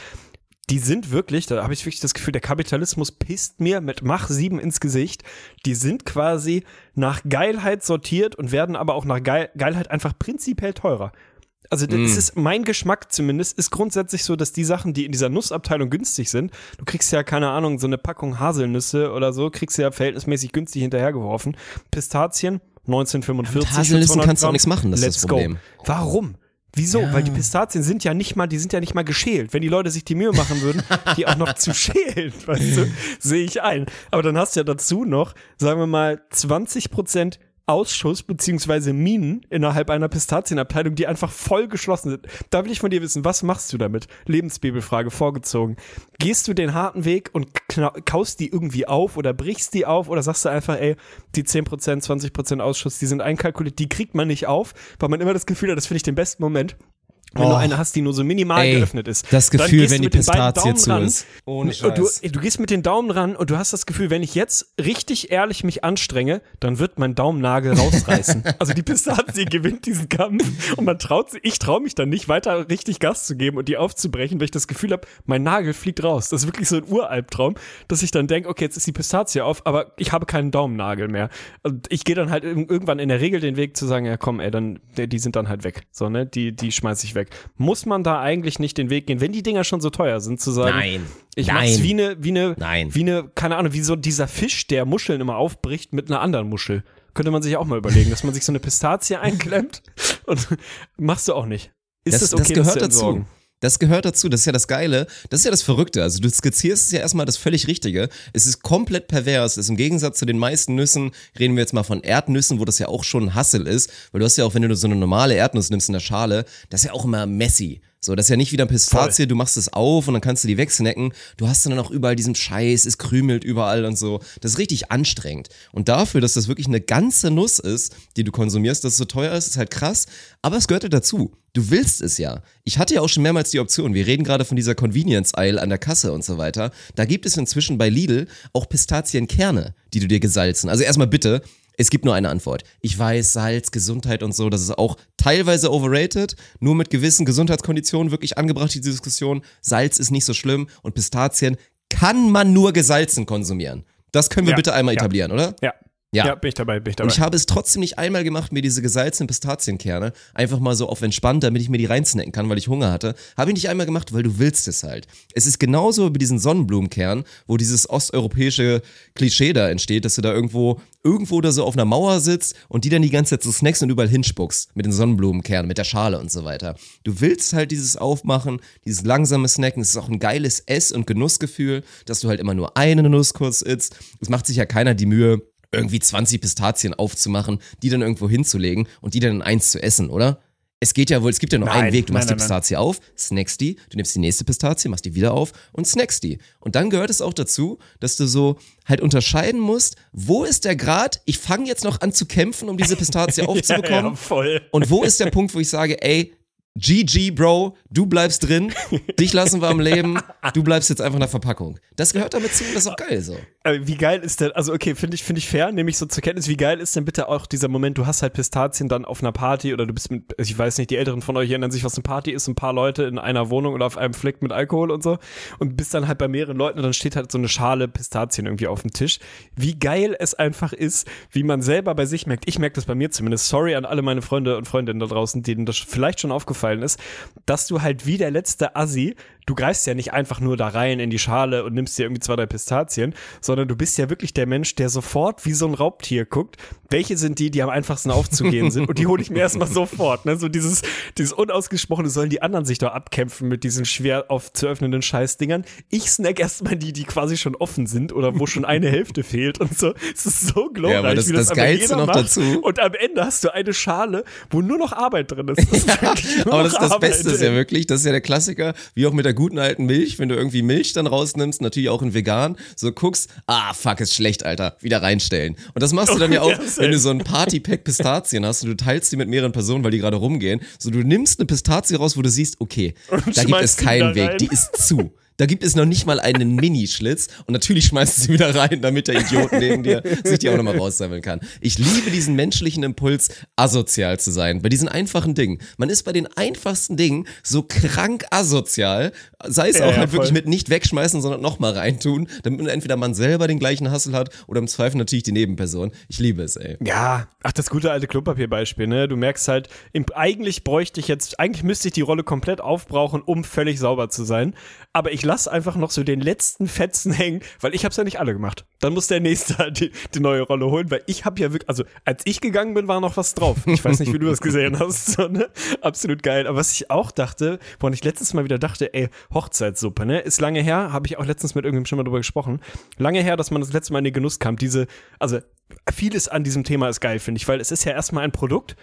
Die sind wirklich, da habe ich wirklich das Gefühl, der Kapitalismus pisst mir mit Mach 7 ins Gesicht. Die sind quasi nach Geilheit sortiert und werden aber auch nach Geil Geilheit einfach prinzipiell teurer. Also das Mm. ist mein Geschmack zumindest, ist grundsätzlich so, dass die Sachen, die in dieser Nussabteilung günstig sind, du kriegst ja, keine Ahnung, so eine Packung Haselnüsse oder so, kriegst du ja verhältnismäßig günstig hinterhergeworfen. Pistazien, 1945. Mit Haselnüssen für 200 kannst du auch nichts machen, das ist Let's das go. Problem. Warum? Wieso? Ja. Weil die Pistazien sind ja nicht mal, die sind ja nicht mal geschält. Wenn die Leute sich die Mühe machen würden, die auch noch zu schälen, weißt du, sehe ich ein. Aber dann hast du ja dazu noch, sagen wir mal, 20 Prozent Ausschuss beziehungsweise Minen innerhalb einer Pistazienabteilung, die einfach voll geschlossen sind. Da will ich von dir wissen, was machst du damit? Lebensbibelfrage vorgezogen. Gehst du den harten Weg und kaust die irgendwie auf oder brichst die auf oder sagst du einfach, ey, die 10%, 20% Ausschuss, die sind einkalkuliert, die kriegt man nicht auf, weil man immer das Gefühl hat, das finde ich den besten Moment. Wenn du Oh. eine hast, die nur so minimal Ey, geöffnet ist. das Dann Gefühl, gehst wenn du die Pistazie Daumen zu ran ist. Ohne und du, du gehst mit den Daumen ran und du hast das Gefühl, wenn ich jetzt richtig ehrlich mich anstrenge, dann wird mein Daumennagel rausreißen. also die Pistazie gewinnt diesen Kampf und man traut sich, ich traue mich dann nicht weiter richtig Gas zu geben und die aufzubrechen, weil ich das Gefühl habe, mein Nagel fliegt raus. Das ist wirklich so ein Uralbtraum, dass ich dann denke, okay, jetzt ist die Pistazie auf, aber ich habe keinen Daumennagel mehr. Und ich gehe dann halt irg- irgendwann in der Regel den Weg zu sagen, ja komm, ey, dann die die sind dann halt weg, so ne, die die schmeiß ich weg. Muss man da eigentlich nicht den Weg gehen, wenn die Dinger schon so teuer sind, zu sagen, Nein. ich Nein. mach's wie eine, wie eine, Nein. wie eine, keine Ahnung, wie so dieser Fisch, der Muscheln immer aufbricht mit einer anderen Muschel. Könnte man sich auch mal überlegen, dass man sich so eine Pistazie einklemmt und machst du auch nicht. Ist das, das, okay, das gehört zu dazu. Das gehört dazu, das ist ja das Geile, das ist ja das Verrückte. Also du skizzierst es ja erstmal das völlig Richtige. Es ist komplett pervers. Es ist im Gegensatz zu den meisten Nüssen, reden wir jetzt mal von Erdnüssen, wo das ja auch schon ein Hassel ist, weil du hast ja auch, wenn du so eine normale Erdnuss nimmst in der Schale, das ist ja auch immer messy. So, das ist ja nicht wie eine Pistazie, du machst es auf und dann kannst du die wegsnacken. Du hast dann auch überall diesen Scheiß, es krümelt überall und so. Das ist richtig anstrengend. Und dafür, dass das wirklich eine ganze Nuss ist, die du konsumierst, dass es so teuer ist, ist halt krass. Aber es gehört ja dazu. Du willst es ja. Ich hatte ja auch schon mehrmals die Option. Wir reden gerade von dieser Convenience Aisle an der Kasse und so weiter. Da gibt es inzwischen bei Lidl auch Pistazienkerne, die du dir gesalzen. Also erstmal bitte, es gibt nur eine Antwort. Ich weiß, Salz, Gesundheit und so, das ist auch teilweise overrated, nur mit gewissen Gesundheitskonditionen wirklich angebracht, diese Diskussion. Salz ist nicht so schlimm und Pistazien kann man nur gesalzen konsumieren. Das können wir Ja, bitte einmal ja. etablieren, oder? Ja. Ja. ja. bin ich dabei, bin ich dabei. Und ich habe es trotzdem nicht einmal gemacht, mir diese gesalzenen Pistazienkerne einfach mal so auf entspannt, damit ich mir die reinsnacken kann, weil ich Hunger hatte. Habe ich nicht einmal gemacht, weil du willst es halt. Es ist genauso wie diesen Sonnenblumenkern, wo dieses osteuropäische Klischee da entsteht, dass du da irgendwo, irgendwo da so auf einer Mauer sitzt und die dann die ganze Zeit so snackst und überall hinspuckst mit den Sonnenblumenkernen, mit der Schale und so weiter. Du willst halt dieses Aufmachen, dieses langsame Snacken. Es ist auch ein geiles Ess- und Genussgefühl, dass du halt immer nur eine Nuss kurz isst. Es macht sich ja keiner die Mühe, irgendwie 20 Pistazien aufzumachen, die dann irgendwo hinzulegen und die dann in eins zu essen, oder? Es geht ja wohl, es gibt ja nur Nein, einen Weg. Du machst nein, die nein. Pistazie auf, snackst die, du nimmst die nächste Pistazie, machst die wieder auf und snackst die. Und dann gehört es auch dazu, dass du so halt unterscheiden musst, wo ist der Grad, ich fange jetzt noch an zu kämpfen, um diese Pistazie aufzubekommen. ja, voll. Und wo ist der Punkt, wo ich sage, ey, GG, Bro, du bleibst drin, dich lassen wir am Leben, du bleibst jetzt einfach in der Verpackung. Das gehört damit zu das ist auch geil so. Wie geil ist denn, also okay, finde ich, finde ich fair, nehme ich so zur Kenntnis, wie geil ist denn bitte auch dieser Moment, du hast halt Pistazien dann auf einer Party oder du bist mit, also ich weiß nicht, die Älteren von euch erinnern sich, was eine Party ist, ein paar Leute in einer Wohnung oder auf einem Fleck mit Alkohol und so und bist dann halt bei mehreren Leuten und dann steht halt so eine Schale Pistazien irgendwie auf dem Tisch. Wie geil es einfach ist, wie man selber bei sich merkt, ich merke das bei mir zumindest, sorry an alle meine Freunde und Freundinnen da draußen, denen das vielleicht schon aufgefallen ist, dass du halt wie der letzte Assi du greifst ja nicht einfach nur da rein in die Schale und nimmst dir irgendwie zwei, drei Pistazien, sondern du bist ja wirklich der Mensch, der sofort wie so ein Raubtier guckt, welche sind die, die am einfachsten aufzugehen sind und die hole ich mir erstmal sofort. Ne? So dieses, dieses unausgesprochene, sollen die anderen sich doch abkämpfen mit diesen schwer auf zu öffnenden Scheißdingern. Ich snack erstmal die, die quasi schon offen sind oder wo schon eine Hälfte fehlt und so. Es ist so glorreich, Ja, aber das- wie das aber Geilste noch macht. dazu- Und am Ende hast du eine Schale, wo nur noch Arbeit drin ist. Das ist Aber das, das Arbeit, Beste ist ja wirklich, das ist ja der Klassiker, wie auch mit der guten alten Milch, wenn du irgendwie Milch dann rausnimmst, natürlich auch in vegan, so guckst, ah, fuck, ist schlecht, Alter, wieder reinstellen. Und das machst du dann ja auch, wenn du so ein Partypack Pistazien hast und du teilst die mit mehreren Personen, weil die gerade rumgehen. So, du nimmst eine Pistazie raus, wo du siehst, okay, da gibt es keinen Weg, rein. die ist zu. Da gibt es noch nicht mal einen Minischlitz und natürlich schmeißt du sie wieder rein, damit der Idiot neben dir sich die auch nochmal raussammeln kann. Ich liebe diesen menschlichen Impuls, asozial zu sein. Bei diesen einfachen Dingen. Man ist bei den einfachsten Dingen so krank asozial, sei es Ja, auch ja, halt wirklich voll. mit nicht wegschmeißen, sondern nochmal reintun, damit entweder man selber den gleichen Hassel hat oder im Zweifel natürlich die Nebenperson. Ich liebe es, ey. Ja, ach, das gute alte Klopapierbeispiel, ne? Du merkst halt, im, eigentlich bräuchte ich jetzt, eigentlich müsste ich die Rolle komplett aufbrauchen, um völlig sauber zu sein. Aber ich lasse einfach noch so den letzten Fetzen hängen, weil ich hab's ja nicht alle gemacht. Dann muss der nächste halt die, die neue Rolle holen, weil ich hab ja wirklich, also als ich gegangen bin, war noch was drauf. Ich weiß nicht, wie du das gesehen hast. So, ne? Absolut geil. Aber was ich auch dachte, woran ich letztes Mal wieder dachte, ey, Hochzeitssuppe, ne? Ist lange her, habe ich auch letztens mit irgendjemandem schon mal drüber gesprochen. Lange her, dass man das letzte Mal in den Genuss kam. Diese, also vieles an diesem Thema ist geil, finde ich, weil es ist ja erstmal ein Produkt,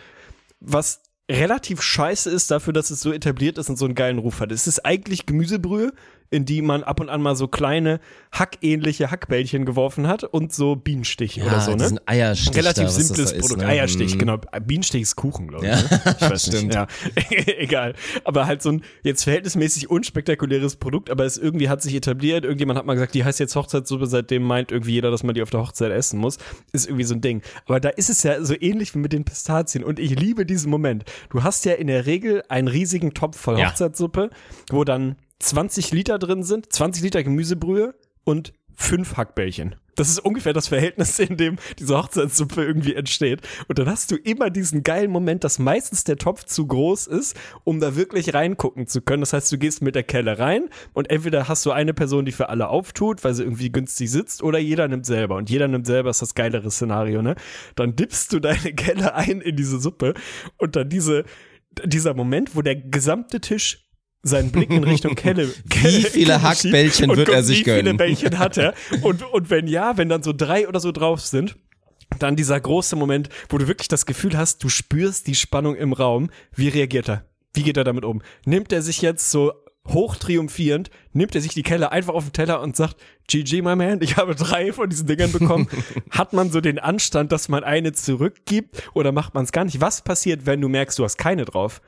was relativ scheiße ist dafür, dass es so etabliert ist und so einen geilen Ruf hat. Es ist eigentlich Gemüsebrühe, in die man ab und an mal so kleine hackähnliche Hackbällchen geworfen hat und so Bienenstiche oder so, ne? Eierstich Relativ da, simples da ist, Produkt. ne? Eierstich, Mm. genau. Bienenstich ist Kuchen, glaube ich. Ja, ne? Ich weiß stimmt. Nicht. Ja. Egal. Aber halt so ein jetzt verhältnismäßig unspektakuläres Produkt, aber es irgendwie hat sich etabliert. Irgendjemand hat mal gesagt, die heißt jetzt Hochzeitssuppe, seitdem meint irgendwie jeder, dass man die auf der Hochzeit essen muss. Ist irgendwie so ein Ding. Aber da ist es ja so ähnlich wie mit den Pistazien. Und ich liebe diesen Moment. Du hast ja in der Regel einen riesigen Topf voll Ja. Hochzeitssuppe, wo dann 20 Liter drin sind, 20 Liter Gemüsebrühe und fünf Hackbällchen. Das ist ungefähr das Verhältnis, in dem diese Hochzeitssuppe irgendwie entsteht. Und dann hast du immer diesen geilen Moment, dass meistens der Topf zu groß ist, um da wirklich reingucken zu können. Das heißt, du gehst mit der Kelle rein und entweder hast du eine Person, die für alle auftut, weil sie irgendwie günstig sitzt, oder jeder nimmt selber. Und jeder nimmt selber ist das geilere Szenario, ne? Dann dippst du deine Kelle ein in diese Suppe und dann diese, dieser Moment, wo der gesamte Tisch seinen Blick in Richtung Kelle. Wie viele Hackbällchen wird er sich Wie viele gönnen? Bällchen hat er? Und, und wenn ja, wenn dann so drei oder so drauf sind, dann dieser große Moment, wo du wirklich das Gefühl hast, du spürst die Spannung im Raum. Wie reagiert er? Wie geht er damit um? Nimmt er sich jetzt so hoch triumphierend, nimmt er sich die Kelle einfach auf den Teller und sagt, GG, my man, ich habe drei von diesen Dingern bekommen. Hat man so den Anstand, dass man eine zurückgibt oder macht man es gar nicht? Was passiert, wenn du merkst, du hast keine drauf?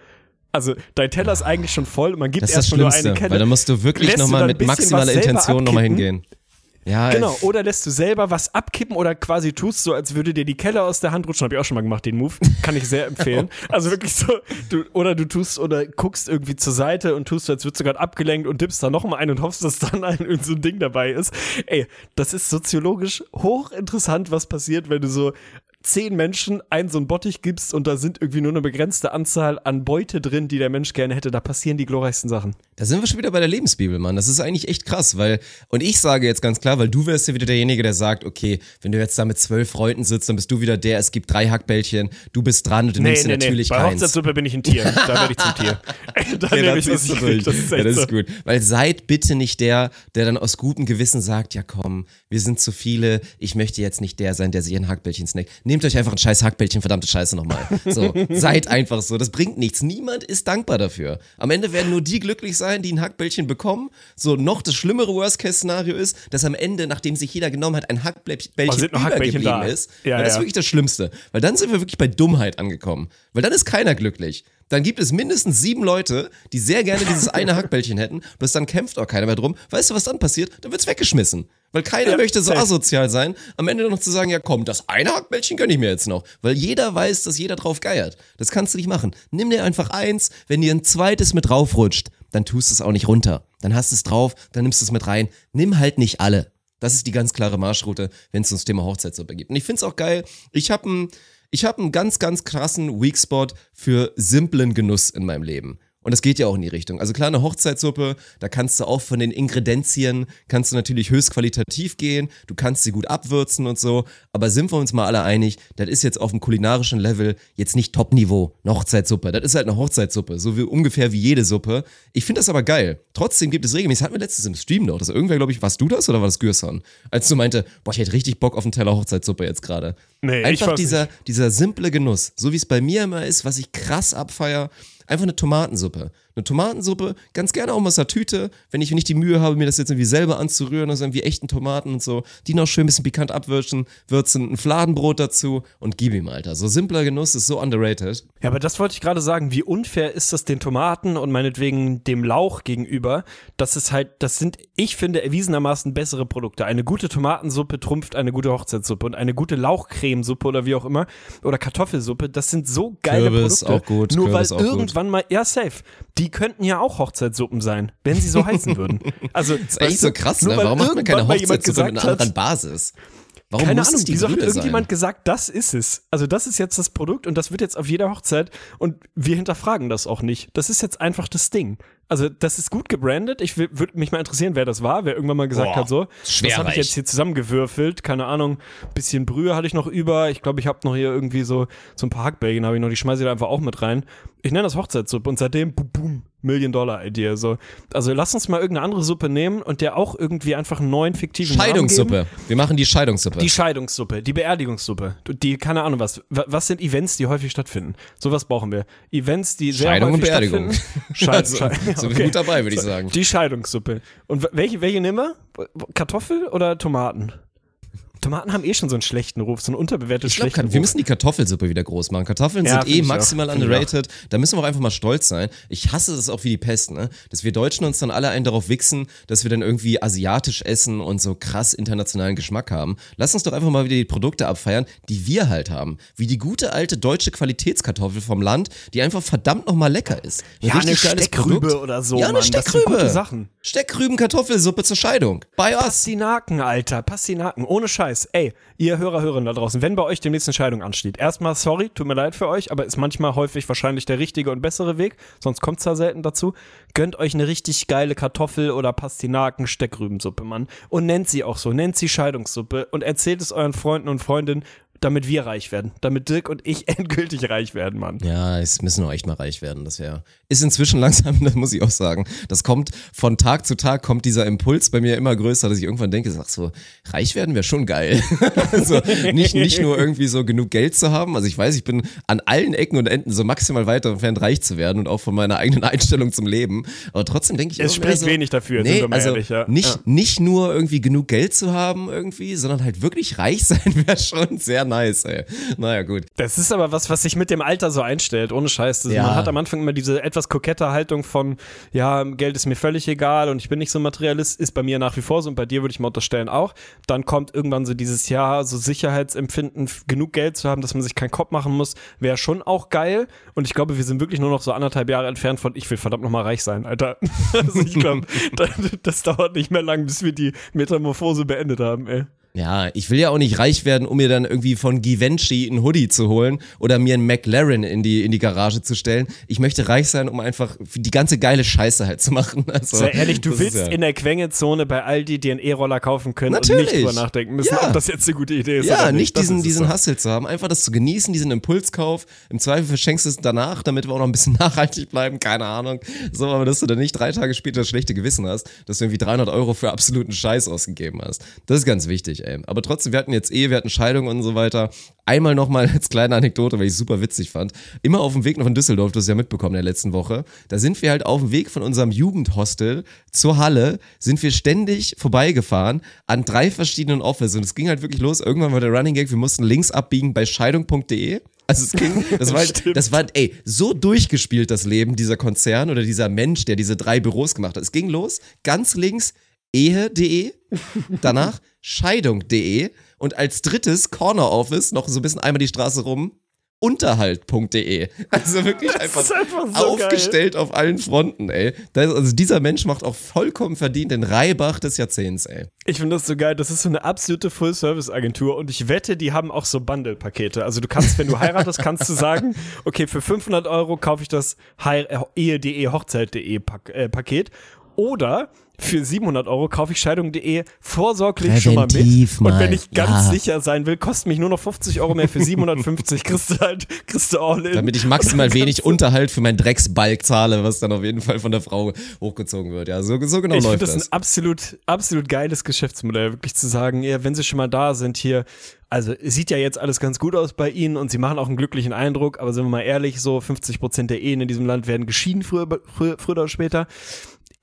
Also dein Teller ist eigentlich schon voll und man gibt erstmal nur eine Kelle. weil da musst du wirklich nochmal mit maximaler Intention nochmal hingehen. Ja, Genau, ich- oder lässt du selber was abkippen oder quasi tust so, als würde dir die Kelle aus der Hand rutschen. Habe ich auch schon mal gemacht, den Move. Kann ich sehr empfehlen. Also wirklich so, du, oder du tust oder guckst irgendwie zur Seite und tust so, als würdest du gerade abgelenkt und dippst da noch mal ein und hoffst, dass dann ein, so ein Ding dabei ist. Ey, das ist soziologisch hochinteressant, was passiert, wenn du so zehn Menschen ein so ein Bottich gibst und da sind irgendwie nur eine begrenzte Anzahl an Beute drin, die der Mensch gerne hätte. Da passieren die glorreichsten Sachen. Da sind wir schon wieder bei der Lebensbibel, Mann. Das ist eigentlich echt krass, weil, und ich sage jetzt ganz klar, weil du wärst ja wieder derjenige, der sagt, okay, wenn du jetzt da mit zwölf Freunden sitzt, dann bist du wieder der, es gibt drei Hackbällchen, du bist dran und du nimmst dir natürlich Bei keins. Hochzeitssuppe bin ich ein Tier. Da werde ich zum Tier. da Ja, nehme das ich, was ist ich krieg. Das ist echt ja, das ist gut. Weil seid bitte nicht der, der dann aus gutem Gewissen sagt, ja komm, wir sind zu viele, ich möchte jetzt nicht der sein, der sich ein Hackbällchen snackt. Nehmt euch einfach ein scheiß Hackbällchen, verdammte Scheiße nochmal. So, seid einfach so, das bringt nichts. Niemand ist dankbar dafür. Am Ende werden nur die glücklich sein, die ein Hackbällchen bekommen. So, noch das schlimmere Worst-Case-Szenario ist, dass am Ende, nachdem sich jeder genommen hat, ein Hackbällchen Oh, übergeblieben da? ist. Ja, weil das ist ja. wirklich das Schlimmste. Weil dann sind wir wirklich bei Dummheit angekommen. Weil dann ist keiner glücklich. Dann gibt es mindestens sieben Leute, die sehr gerne dieses eine Hackbällchen hätten, bis dann kämpft auch keiner mehr drum. Weißt du, was dann passiert? Dann wird's weggeschmissen. Weil keiner Ja, möchte so asozial sein, am Ende noch zu sagen, ja komm, das eine Hackbällchen gönn ich mir jetzt noch. Weil jeder weiß, dass jeder drauf geiert. Das kannst du nicht machen. Nimm dir einfach eins, wenn dir ein zweites mit draufrutscht, dann tust du es auch nicht runter. Dann hast du es drauf, dann nimmst du es mit rein. Nimm halt nicht alle. Das ist die ganz klare Marschroute, wenn es ums Thema Hochzeitssuppe geht. Und ich find's auch geil. Ich habe einen ich hab einen ganz, ganz krassen Weakspot für simplen Genuss in meinem Leben. Und das geht ja auch in die Richtung. Also klar, eine Hochzeitssuppe, da kannst du auch von den Ingredienzien, kannst du natürlich höchst qualitativ gehen, du kannst sie gut abwürzen und so, aber sind wir uns mal alle einig, das ist jetzt auf dem kulinarischen Level jetzt nicht Top-Niveau, eine Hochzeitssuppe. Das ist halt eine Hochzeitssuppe, so wie ungefähr wie jede Suppe. Ich finde das aber geil. Trotzdem gibt es regelmäßig, das hatten wir letztens im Stream noch, dass irgendwer, glaube ich, warst du das oder war das Gürsan? Als du meinte, boah, ich hätte richtig Bock auf einen Teller Hochzeitssuppe jetzt gerade. Nee, ich Einfach weiß dieser, dieser simple Genuss, so wie es bei mir immer ist, was ich krass abfeier, einfach eine Tomatensuppe. Eine Tomatensuppe, ganz gerne auch mal aus der Tüte, wenn ich nicht die Mühe habe, mir das jetzt irgendwie selber anzurühren, also irgendwie echten Tomaten und so, die noch schön ein bisschen pikant abwürzen, würzen, ein Fladenbrot dazu und gib ihm, Alter. So simpler Genuss ist so underrated. Ja, aber das wollte ich gerade sagen. Wie unfair ist das den Tomaten und meinetwegen dem Lauch gegenüber? Das ist halt, das sind, ich finde, erwiesenermaßen bessere Produkte. Eine gute Tomatensuppe trumpft eine gute Hochzeitssuppe und eine gute Lauchcremesuppe oder wie auch immer oder Kartoffelsuppe. Das sind so geile Kürbis Produkte. auch gut, Nur Kürbis weil auch gut. irgendwann mal, ja, safe. Die könnten ja auch Hochzeitssuppen sein, wenn sie so heißen würden. Also, Das ist echt so krass, ne? Warum macht man keine Hochzeitssuppe mit einer anderen Basis? Warum keine Ahnung, es die wieso hat irgendjemand sein? gesagt, das ist es? Also das ist jetzt das Produkt und das wird jetzt auf jeder Hochzeit und wir hinterfragen das auch nicht. Das ist jetzt einfach das Ding. Also das ist gut gebrandet. Ich würde mich mal interessieren, wer das war, wer irgendwann mal gesagt Boah, hat so. schwer das habe ich jetzt hier zusammengewürfelt. Keine Ahnung, bisschen Brühe hatte ich noch über. Ich glaube, ich habe noch hier irgendwie so so ein paar Hackbällchen habe ich noch. Die schmeiße ich da einfach auch mit rein. Ich nenne das Hochzeitssuppe und seitdem boom, boom Million Dollar Idee. So. Also lass uns mal irgendeine andere Suppe nehmen und der auch irgendwie einfach einen neuen fiktiven Namen geben. Scheidungssuppe. Wir machen die Scheidungssuppe. Die Scheidungssuppe, die Beerdigungssuppe, die, keine Ahnung was. Wa- Was sind Events, die häufig stattfinden? Sowas brauchen wir. Events, die sehr Scheidung und häufig Beerdigung. stattfinden. Scheid, Also, Sind wir gut dabei, würde ich sagen. Die Scheidungssuppe. Und welche, welche nehmen wir? Kartoffel oder Tomaten? Tomaten haben eh schon so einen schlechten Ruf, so einen unterbewerteten Ich glaube, schlechten wir Ruf. müssen die Kartoffelsuppe wieder groß machen. Kartoffeln Ja, sind eh maximal auch. underrated. Da müssen wir auch einfach mal stolz sein. Ich hasse das auch wie die Pest, ne? Dass wir Deutschen uns dann alle einen darauf wichsen, dass wir dann irgendwie asiatisch essen und so krass internationalen Geschmack haben. Lass uns doch einfach mal wieder die Produkte abfeiern, die wir halt haben. Wie die gute alte deutsche Qualitätskartoffel vom Land, die einfach verdammt nochmal lecker ist. Ein Ja, eine Steckrübe Produkt. oder so, Ja, eine Mann. Das sind Steckrübe. gute Sachen. Steckrüben-Kartoffelsuppe zur Scheidung. Bei us. Pastinaken, Alter, Pastinaken, ohne Scheiß. Ey, ihr Hörer, Hörerinnen da draußen, wenn bei euch demnächst eine Scheidung ansteht, erstmal sorry, tut mir leid für euch, aber ist manchmal häufig wahrscheinlich der richtige und bessere Weg, sonst kommt's da selten dazu. Gönnt euch eine richtig geile Kartoffel- oder Pastinaken-Steckrübensuppe, Mann. Und nennt sie auch so, nennt sie Scheidungssuppe und erzählt es euren Freunden und Freundinnen, damit wir reich werden. Damit Dirk und ich endgültig reich werden, Mann. Ja, es müssen auch echt mal reich werden. Das wäre. Ist inzwischen langsam, das muss ich auch sagen. Das kommt von Tag zu Tag kommt dieser Impuls bei mir immer größer, dass ich irgendwann denke, sag so, reich werden wäre schon geil. also nicht, nicht nur irgendwie so genug Geld zu haben. Also ich weiß, ich bin an allen Ecken und Enden so maximal weit entfernt, reich zu werden und auch von meiner eigenen Einstellung zum Leben. Aber trotzdem denke ich Es spricht so, wenig dafür, nee, sind wir mal also ehrlich, ja. Nicht, Ja. nicht nur irgendwie genug Geld zu haben irgendwie, sondern halt wirklich reich sein wäre schon sehr nice, ey. Naja, gut. Das ist aber was, was sich mit dem Alter so einstellt, ohne Scheiß. Das, Ja. Man hat am Anfang immer diese etwas kokette Haltung von, ja, Geld ist mir völlig egal und ich bin nicht so Materialist, ist bei mir nach wie vor so und bei dir würde ich mal unterstellen auch. Dann kommt irgendwann so dieses Jahr, so Sicherheitsempfinden, genug Geld zu haben, dass man sich keinen Kopf machen muss, wäre schon auch geil. Und ich glaube, wir sind wirklich nur noch so anderthalb Jahre entfernt von, ich will verdammt nochmal reich sein, Alter. Also ich glaube, das, das dauert nicht mehr lang, bis wir die Metamorphose beendet haben, ey. Ja, ich will ja auch nicht reich werden, um mir dann irgendwie von Givenchy ein Hoodie zu holen oder mir einen McLaren in die, in die Garage zu stellen. Ich möchte reich sein, um einfach die ganze geile Scheiße halt zu machen. Also, Sehr ehrlich, du willst ja, in der Quengezone bei Aldi dir einen E-Roller kaufen können und Natürlich. nicht drüber nachdenken müssen, Ja. ob das jetzt eine gute Idee ist ja, nicht. nicht diesen, diesen. Hustle zu haben, einfach das zu genießen, diesen Impulskauf. Im Zweifel verschenkst du es danach, damit wir auch noch ein bisschen nachhaltig bleiben, keine Ahnung. So, aber dass du dann nicht drei Tage später das schlechte Gewissen hast, dass du irgendwie 300 Euro für absoluten Scheiß ausgegeben hast. Das ist ganz wichtig, ey. Aber trotzdem, wir hatten jetzt Ehe, wir hatten Scheidung und so weiter. Einmal nochmal als kleine Anekdote, weil ich es super witzig fand. Immer auf dem Weg noch in Düsseldorf, du hast ja mitbekommen in der letzten Woche, da sind wir halt auf dem Weg von unserem Jugendhostel zur Halle, sind wir ständig vorbeigefahren an drei verschiedenen Offices und es ging halt wirklich los. Irgendwann war der Running Gag, wir mussten links abbiegen bei scheidung.de. Also es ging, das war, halt, das war, ey, so durchgespielt das Leben dieser Konzern oder dieser Mensch, der diese drei Büros gemacht hat. Es ging los, ganz links ehe.de, danach scheidung.de und als drittes Corner Office noch so ein bisschen einmal die Straße rum unterhalt.de. Also wirklich einfach, einfach so aufgestellt auf allen Fronten, ey. Das, also dieser Mensch macht auch vollkommen verdient den Reibach des Jahrzehnts, ey. Ich finde das so geil. Das ist so eine absolute Full-Service-Agentur und ich wette, die haben auch so Bundle-Pakete. Also du kannst, wenn du heiratest, kannst du sagen, okay, für 500 Euro kaufe ich das äh, Ehe.de, Hochzeit.de äh, Paket oder für 700 Euro kaufe ich Scheidung.de vorsorglich schon mal mit. Präventiv Und mal, wenn ich ganz ja. sicher sein will, kostet mich nur noch 50 Euro mehr für 750. kriegst du halt, kriegst du all in. Damit ich maximal wenig Unterhalt für meinen Drecksbalg zahle, was dann auf jeden Fall von der Frau hochgezogen wird. Ja, so, so genau ich finde läuft das das. ein absolut, absolut geiles Geschäftsmodell, wirklich zu sagen, ja, wenn sie schon mal da sind hier, also sieht ja jetzt alles ganz gut aus bei ihnen und sie machen auch einen glücklichen Eindruck, aber sind wir mal ehrlich, so 50 Prozent der Ehen in diesem Land werden geschieden früher, früher, früher oder später.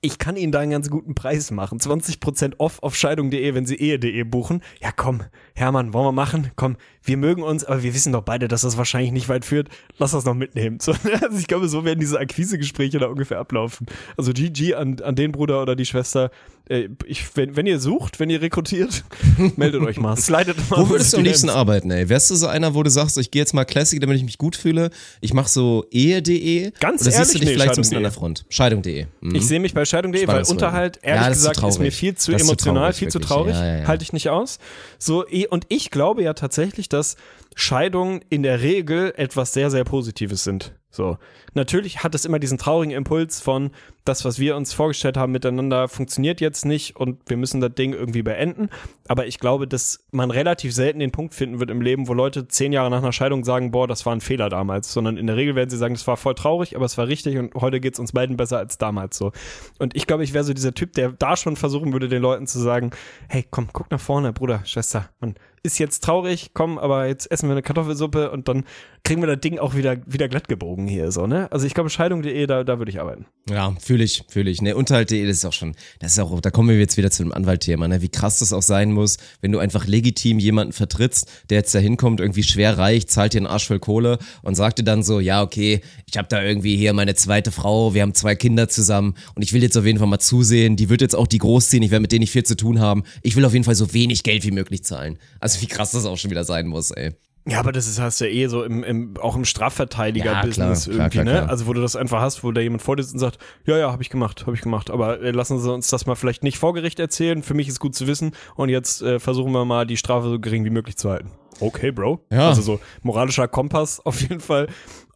Ich kann Ihnen da einen ganz guten Preis machen. 20% off auf scheidung.de, wenn Sie ehe.de buchen. Ja, komm, Hermann, wollen wir machen? Komm, wir mögen uns, aber wir wissen doch beide, dass das wahrscheinlich nicht weit führt. Lass das noch mitnehmen. So, also ich glaube, so werden diese Akquisegespräche da ungefähr ablaufen. Also GG an, an den Bruder oder die Schwester. Äh, Ich, wenn, wenn ihr sucht, wenn ihr rekrutiert, meldet euch mal. Slidet mal. Wo würdest du am liebsten arbeiten, ey? Wärst du so einer, wo du sagst, ich gehe jetzt mal Classic, damit ich mich gut fühle? Ich mache so ehe.de? Ganz Oder siehst ehrlich, du dich nee, vielleicht ein bisschen an der Front? Scheidung.de. Mhm. Ich sehe mich bei Scheidung.de, weil. Unterhalt, Ja, ehrlich ist zu gesagt, ist, mir traurig. viel zu Das ist zu emotional, traurig, viel zu wirklich. traurig. Ja, ja, ja. Halte ich nicht aus. So, eh- und ich glaube ja tatsächlich, dass Scheidungen in der Regel etwas sehr, sehr Positives sind. So. Natürlich hat es immer diesen traurigen Impuls von, das, was wir uns vorgestellt haben miteinander, funktioniert jetzt nicht und wir müssen das Ding irgendwie beenden. Aber ich glaube, dass man relativ selten den Punkt finden wird im Leben, wo Leute zehn Jahre nach einer Scheidung sagen, boah, das war ein Fehler damals. Sondern in der Regel werden sie sagen, das war voll traurig, aber es war richtig und heute geht's uns beiden besser als damals so. Und ich glaube, ich wäre so dieser Typ, der da schon versuchen würde, den Leuten zu sagen, hey, komm, guck nach vorne, Bruder, Schwester, man ist jetzt traurig, komm, aber jetzt essen wir eine Kartoffelsuppe und dann kriegen wir das Ding auch wieder, wieder glatt gebogen hier, so, ne? Also ich glaube, Scheidung.de, da, da würde ich arbeiten. Ja, fühle ich, fühle ich. Ne, Unterhalt.de, das ist auch schon, das ist auch, da kommen wir jetzt wieder zu dem Anwaltthema, ne? Wie krass das auch sein muss, wenn du einfach legitim jemanden vertrittst, der jetzt da hinkommt, irgendwie schwer reich, zahlt dir einen Arsch voll Kohle und sagt dir dann so, ja, okay, ich habe da irgendwie hier meine zweite Frau, wir haben zwei Kinder zusammen und ich will jetzt auf jeden Fall mal zusehen, die wird jetzt auch die großziehen, ich werde mit denen nicht viel zu tun haben. Ich will auf jeden Fall so wenig Geld wie möglich zahlen. Also wie krass das auch schon wieder sein muss, ey. Ja, aber das ist, hast du ja eh so im, im, auch im Strafverteidiger-Business Ja, irgendwie, klar, ne? klar. Also wo du das einfach hast, wo da jemand vor dir sitzt und sagt, ja, ja, habe ich gemacht, habe ich gemacht, aber äh, lassen Sie uns das mal vielleicht nicht vor Gericht erzählen, für mich ist gut zu wissen und jetzt äh, versuchen wir mal die Strafe so gering wie möglich zu halten. Okay, Bro. Ja. Also so moralischer Kompass auf jeden Fall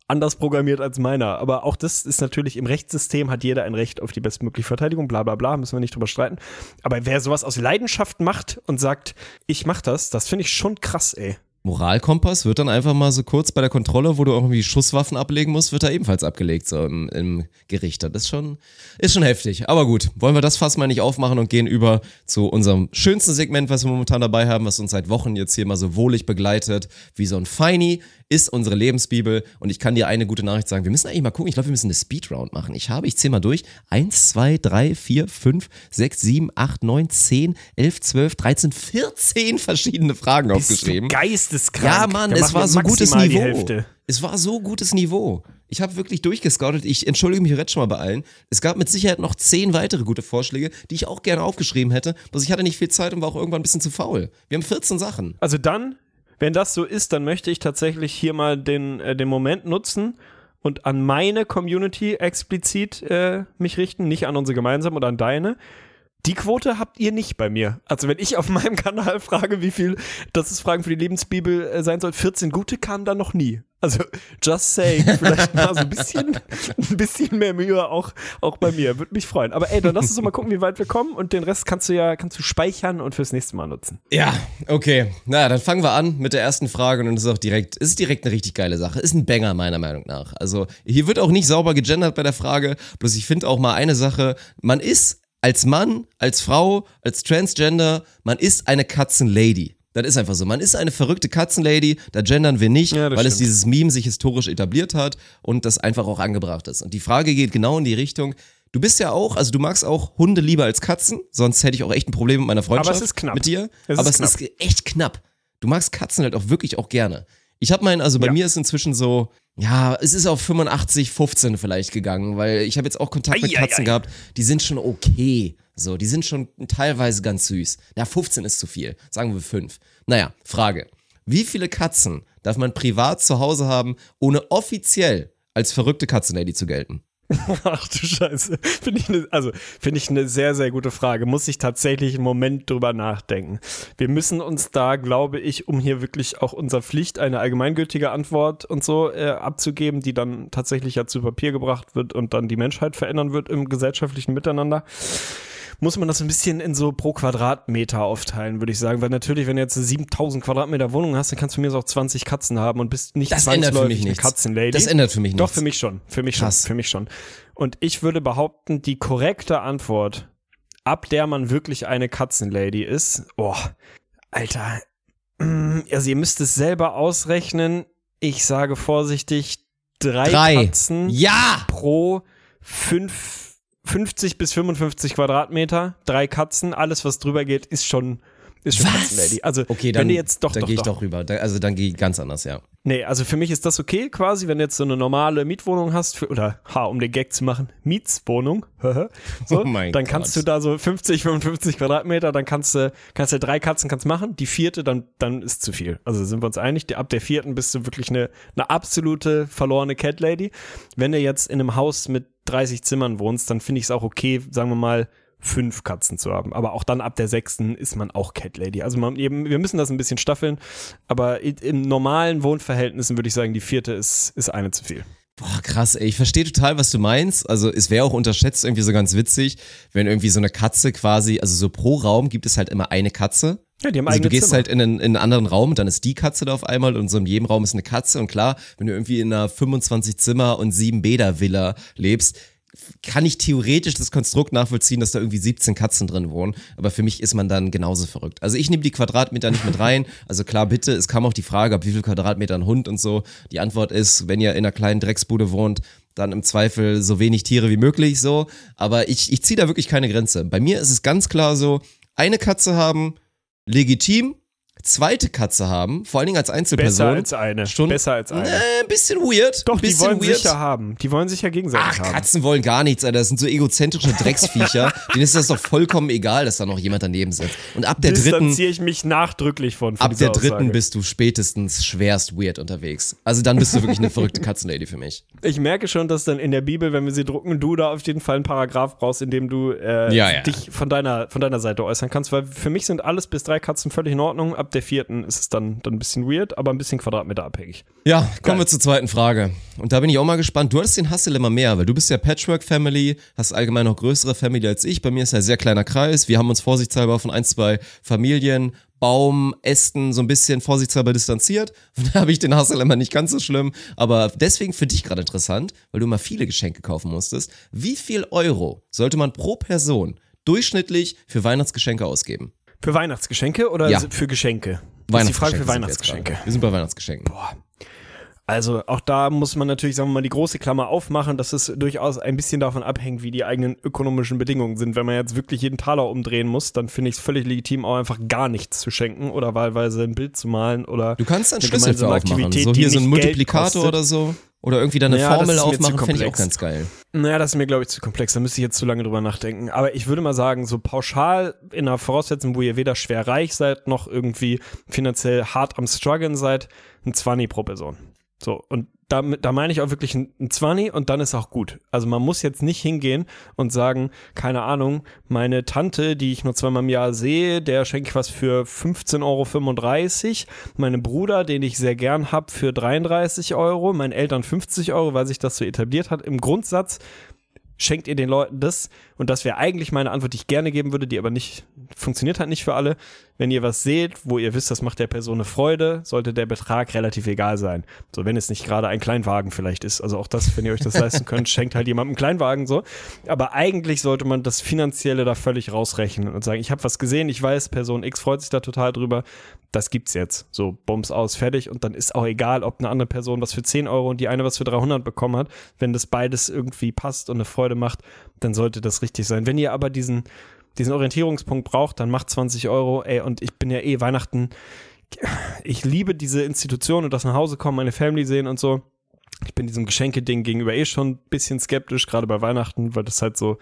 anders programmiert als meiner. Aber auch das ist natürlich im Rechtssystem hat jeder ein Recht auf die bestmögliche Verteidigung, bla bla bla, müssen wir nicht drüber streiten. Aber wer sowas aus Leidenschaft macht und sagt, ich mach das, das finde ich schon krass, ey. Moralkompass wird dann einfach mal so kurz bei der Kontrolle, wo du irgendwie Schusswaffen ablegen musst, wird da ebenfalls abgelegt, so im, im Gericht. Das ist schon, ist schon heftig. Aber gut, wollen wir das Fass mal nicht aufmachen und gehen über zu unserem schönsten Segment, was wir momentan dabei haben, was uns seit Wochen jetzt hier mal so wohlig begleitet, wie so ein Feini, ist unsere Lebensbibel. Und ich kann dir eine gute Nachricht sagen. Wir müssen eigentlich mal gucken. Ich glaube, wir müssen eine Speedround machen. Ich habe, ich zähle mal durch. Eins, zwei, drei, vier, fünf, sechs, sieben, acht, neun, zehn, elf, zwölf, dreizehn, vierzehn verschiedene Fragen aufgeschrieben. geisteskrank. Ja, Mann, es war so gutes Niveau. Hälfte. Es war so gutes Niveau. Ich habe wirklich durchgescoutet. Ich entschuldige mich jetzt schon mal bei allen. Es gab mit Sicherheit noch zehn weitere gute Vorschläge, die ich auch gerne aufgeschrieben hätte. Bloß ich hatte nicht viel Zeit und war auch irgendwann ein bisschen zu faul. Wir haben 14 Sachen. Also dann, wenn das so ist, dann möchte ich tatsächlich hier mal den, äh, den Moment nutzen und an meine Community explizit äh, mich richten, nicht an unsere gemeinsam oder an deine. Die Quote habt ihr nicht bei mir. Also wenn ich auf meinem Kanal frage, wie viel das ist Fragen für die Lebensbibel äh, sein soll, 14 gute kamen da noch nie. Also just saying, vielleicht mal so ein bisschen, ein bisschen mehr Mühe auch, auch bei mir. Würde mich freuen. Aber ey, dann lass uns doch mal gucken, wie weit wir kommen und den Rest kannst du ja kannst du speichern und fürs nächste Mal nutzen. Ja, okay. Na, dann fangen wir an mit der ersten Frage und es ist auch direkt, ist direkt eine richtig geile Sache. Ist ein Banger meiner Meinung nach. Also hier wird auch nicht sauber gegendert bei der Frage. Bloß ich finde auch mal eine Sache. Man ist als Mann, als Frau, als Transgender, man ist eine Katzenlady. Das ist einfach so. Man ist eine verrückte Katzenlady, da gendern wir nicht, Ja, weil es stimmt. dieses Meme sich historisch etabliert hat und das einfach auch angebracht ist. Und die Frage geht genau in die Richtung, du bist ja auch, also du magst auch Hunde lieber als Katzen, sonst hätte ich auch echt ein Problem mit meiner Freundschaft ist knapp. mit dir. Es aber ist es ist echt knapp. Du magst Katzen halt auch wirklich auch gerne. Ich habe meinen, also bei Ja. mir ist inzwischen so, ja, es ist auf 85, 15 vielleicht gegangen, weil ich habe jetzt auch Kontakt mit Ei, ei, Katzen ei. gehabt, die sind schon okay. So, die sind schon teilweise ganz süß. Ja, 15 ist zu viel. Sagen wir 5. Naja, Frage. Wie viele Katzen darf man privat zu Hause haben, ohne offiziell als verrückte Katzenlady zu gelten? Ach du Scheiße. Finde ich, ne, also, finde ich eine sehr, sehr gute Frage. Muss ich tatsächlich einen Moment drüber nachdenken. Wir müssen uns da, glaube ich, um hier wirklich auch unserer Pflicht eine allgemeingültige Antwort und so äh, abzugeben, die dann tatsächlich ja zu Papier gebracht wird und dann die Menschheit verändern wird im gesellschaftlichen Miteinander. Muss man das ein bisschen in so pro Quadratmeter aufteilen, würde ich sagen. Weil natürlich, wenn du jetzt eine 7000 Quadratmeter Wohnung hast, dann kannst du mir so auch 20 Katzen haben und bist nicht Das ändert für mich eine nichts. Katzenlady. Das ändert für mich Doch, nichts. für mich schon. Für mich Krass. schon. Für mich schon. Und ich würde behaupten, die korrekte Antwort, ab der man wirklich eine Katzenlady ist, oh, Alter, mm, also ihr müsst es selber ausrechnen. Ich sage vorsichtig, drei, Drei. Katzen Ja! pro fünf, 50 bis 55 Quadratmeter, drei Katzen, alles was drüber geht, ist schon, ist schon? Katzenlady. Also, Okay, dann, wenn du jetzt doch, dann gehe ich doch. rüber. Also dann gehe ich ganz anders, ja. Nee, also für mich ist das okay quasi, wenn du jetzt so eine normale Mietwohnung hast, für, oder ha, um den Gag zu machen, Mietswohnung, so, Oh mein dann Gott. kannst du da so 50, 55 Quadratmeter, dann kannst du, kannst du drei Katzen kannst machen, die vierte, dann, dann ist zu viel. Also sind wir uns einig, ab der vierten bist du wirklich eine, eine absolute verlorene Cat Lady. Wenn du jetzt in einem Haus mit 30 Zimmern wohnst, dann finde ich es auch okay, sagen wir mal, fünf Katzen zu haben. Aber auch dann ab der sechsten ist man auch Cat Lady. Also man, eben, wir müssen das ein bisschen staffeln. Aber i- im normalen Wohnverhältnissen würde ich sagen, die vierte ist, ist eine zu viel. Boah, krass, ey. Ich verstehe total, was du meinst. Also es wäre auch unterschätzt irgendwie so ganz witzig, wenn irgendwie so eine Katze quasi, also so pro Raum gibt es halt immer eine Katze. Ja, die haben Also du gehst Zimmer. halt in einen, in einen anderen Raum und dann ist die Katze da auf einmal und so in jedem Raum ist eine Katze und klar, wenn du irgendwie in einer 25 Zimmer und 7 Bäder Villa lebst, kann ich theoretisch das Konstrukt nachvollziehen, dass da irgendwie 17 Katzen drin wohnen, aber für mich ist man dann genauso verrückt. Also ich nehme die Quadratmeter nicht mit rein. Also klar, bitte, es kam auch die Frage, ab wie viel Quadratmeter ein Hund und so. Die Antwort ist, wenn ihr in einer kleinen Drecksbude wohnt, dann im Zweifel so wenig Tiere wie möglich so. Aber ich, ich ziehe da wirklich keine Grenze. Bei mir ist es ganz klar so, eine Katze haben, legitim, zweite Katze haben, vor allen Dingen als Einzelperson. Besser als eine. Schon, Besser als eine. Äh, ein bisschen weird. Doch, ein die bisschen wollen weird. sicher haben. Die wollen sich ja gegenseitig Ach, haben. Katzen wollen gar nichts, Alter. Das sind so egozentrische Drecksviecher. Denen ist das doch vollkommen egal, dass da noch jemand daneben sitzt. Und ab der dritten, Distanziere ich mich nachdrücklich von. von ab der dritten Aussage. bist du spätestens schwerst weird unterwegs. Also dann bist du wirklich eine verrückte Katzenlady für mich. Ich merke schon, dass dann in der Bibel, wenn wir sie drucken, du da auf jeden Fall einen Paragraph brauchst, in dem du äh, Ja, ja. dich von deiner, von deiner Seite äußern kannst, weil für mich sind alles bis drei Katzen völlig in Ordnung. Ab der vierten ist es dann, dann ein bisschen weird, aber ein bisschen Quadratmeter abhängig. Ja, kommen Geil. wir zur zweiten Frage. Und da bin ich auch mal gespannt. Du hattest den Hustle immer mehr, weil du bist ja Patchwork-Family, hast allgemein noch größere Family als ich. Bei mir ist ja ein sehr kleiner Kreis. Wir haben uns vorsichtshalber von ein, zwei Familien, Baum, Ästen so ein bisschen vorsichtshalber distanziert. Von daher habe ich den Hustle immer nicht ganz so schlimm. Aber deswegen für dich gerade interessant, weil du immer viele Geschenke kaufen musstest. Wie viel Euro sollte man pro Person durchschnittlich für Weihnachtsgeschenke ausgeben? Für Weihnachtsgeschenke oder Ja. für Geschenke? Ist die Frage für wir Weihnachtsgeschenke. gerade. Wir sind bei Weihnachtsgeschenken. Also auch da muss man natürlich, sagen wir mal, die große Klammer aufmachen, dass es durchaus ein bisschen davon abhängt, wie die eigenen ökonomischen Bedingungen sind. Wenn man jetzt wirklich jeden Taler umdrehen muss, dann finde ich es völlig legitim, auch einfach gar nichts zu schenken oder wahlweise ein Bild zu malen oder Du kannst einen eine Schlüssel für aufmachen. Aktivität, So hier so ein Multiplikator oder so. Oder irgendwie dann eine Ja, das Formel aufmachen, fände ich auch ganz geil. Naja, das ist mir, glaube ich, zu komplex. Da müsste ich jetzt zu lange drüber nachdenken. Aber ich würde mal sagen, so pauschal in einer Voraussetzung, wo ihr weder schwer reich seid, noch irgendwie finanziell hart am struggeln seid, ein 20 pro Person. So, und damit, da meine ich auch wirklich ein, ein 20 und dann ist auch gut. Also man muss jetzt nicht hingehen und sagen, keine Ahnung, meine Tante, die ich nur zweimal im Jahr sehe, der schenke ich was für 15,35 Euro. Meine Bruder, den ich sehr gern hab, für 33 Euro. Meinen Eltern 50 Euro, weil sich das so etabliert hat. Im Grundsatz schenkt ihr den Leuten das und das wäre eigentlich meine Antwort, die ich gerne geben würde, die aber nicht funktioniert halt nicht für alle. Wenn ihr was seht, wo ihr wisst, das macht der Person eine Freude, sollte der Betrag relativ egal sein. So, wenn es nicht gerade ein Kleinwagen vielleicht ist. Also auch das, wenn ihr euch das leisten könnt, schenkt halt jemandem einen Kleinwagen so. Aber eigentlich sollte man das Finanzielle da völlig rausrechnen und sagen, ich habe was gesehen, ich weiß, Person X freut sich da total drüber, das gibt's jetzt. So, Bums aus, fertig und dann ist auch egal, ob eine andere Person was für 10 Euro und die eine was für 300 bekommen hat. Wenn das beides irgendwie passt und eine Freude macht, dann sollte das richtig sein. Wenn ihr aber diesen, diesen Orientierungspunkt braucht, dann macht 20 Euro, ey, und ich bin ja eh Weihnachten, ich liebe diese Institution und das nach Hause kommen, meine Family sehen und so. Ich bin diesem Geschenke-Ding gegenüber eh schon ein bisschen skeptisch, gerade bei Weihnachten, weil das halt so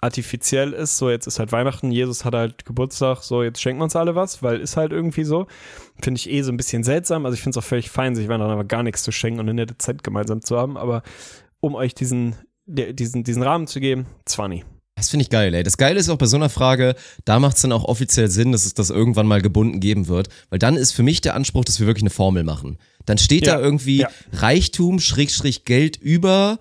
artifiziell ist. So, jetzt ist halt Weihnachten, Jesus hat halt Geburtstag, so, jetzt schenken wir uns alle was, weil ist halt irgendwie so. Finde ich eh so ein bisschen seltsam. Also ich finde es auch völlig fein, sich Weihnachten aber gar nichts zu schenken und eine nette Zeit gemeinsam zu haben. Aber um euch diesen, diesen, diesen Rahmen zu geben, 20. Das finde ich geil, ey. Das Geile ist auch bei so einer Frage, da macht es dann auch offiziell Sinn, dass es das irgendwann mal gebunden geben wird. Weil dann ist für mich der Anspruch, dass wir wirklich eine Formel machen. Dann steht Ja, da irgendwie ja. Reichtum, Schrägstrich Geld über,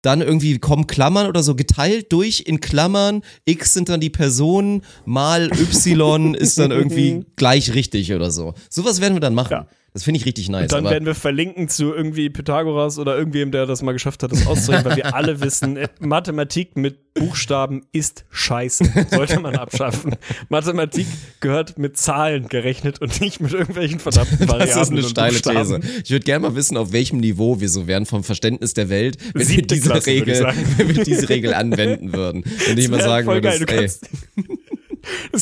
dann irgendwie kommen Klammern oder so geteilt durch in Klammern. X sind dann die Personen, mal Y ist dann irgendwie gleich richtig oder so. Sowas werden wir dann machen. Ja. Das finde ich richtig nice. Und dann werden wir verlinken zu irgendwie Pythagoras oder irgendwem, der das mal geschafft hat, das auszurechnen, weil wir alle wissen, äh, Mathematik mit Buchstaben ist scheiße. Sollte man abschaffen. Mathematik gehört mit Zahlen gerechnet und nicht mit irgendwelchen verdammten Variablen. das ist eine und steile Buchstaben. These. Ich würde gerne mal wissen, auf welchem Niveau wir so wären vom Verständnis der Welt, wenn wir diese Klasse, würde ich Regel, wenn wir diese Regel anwenden würden. Wenn Das mal sagen Du ey,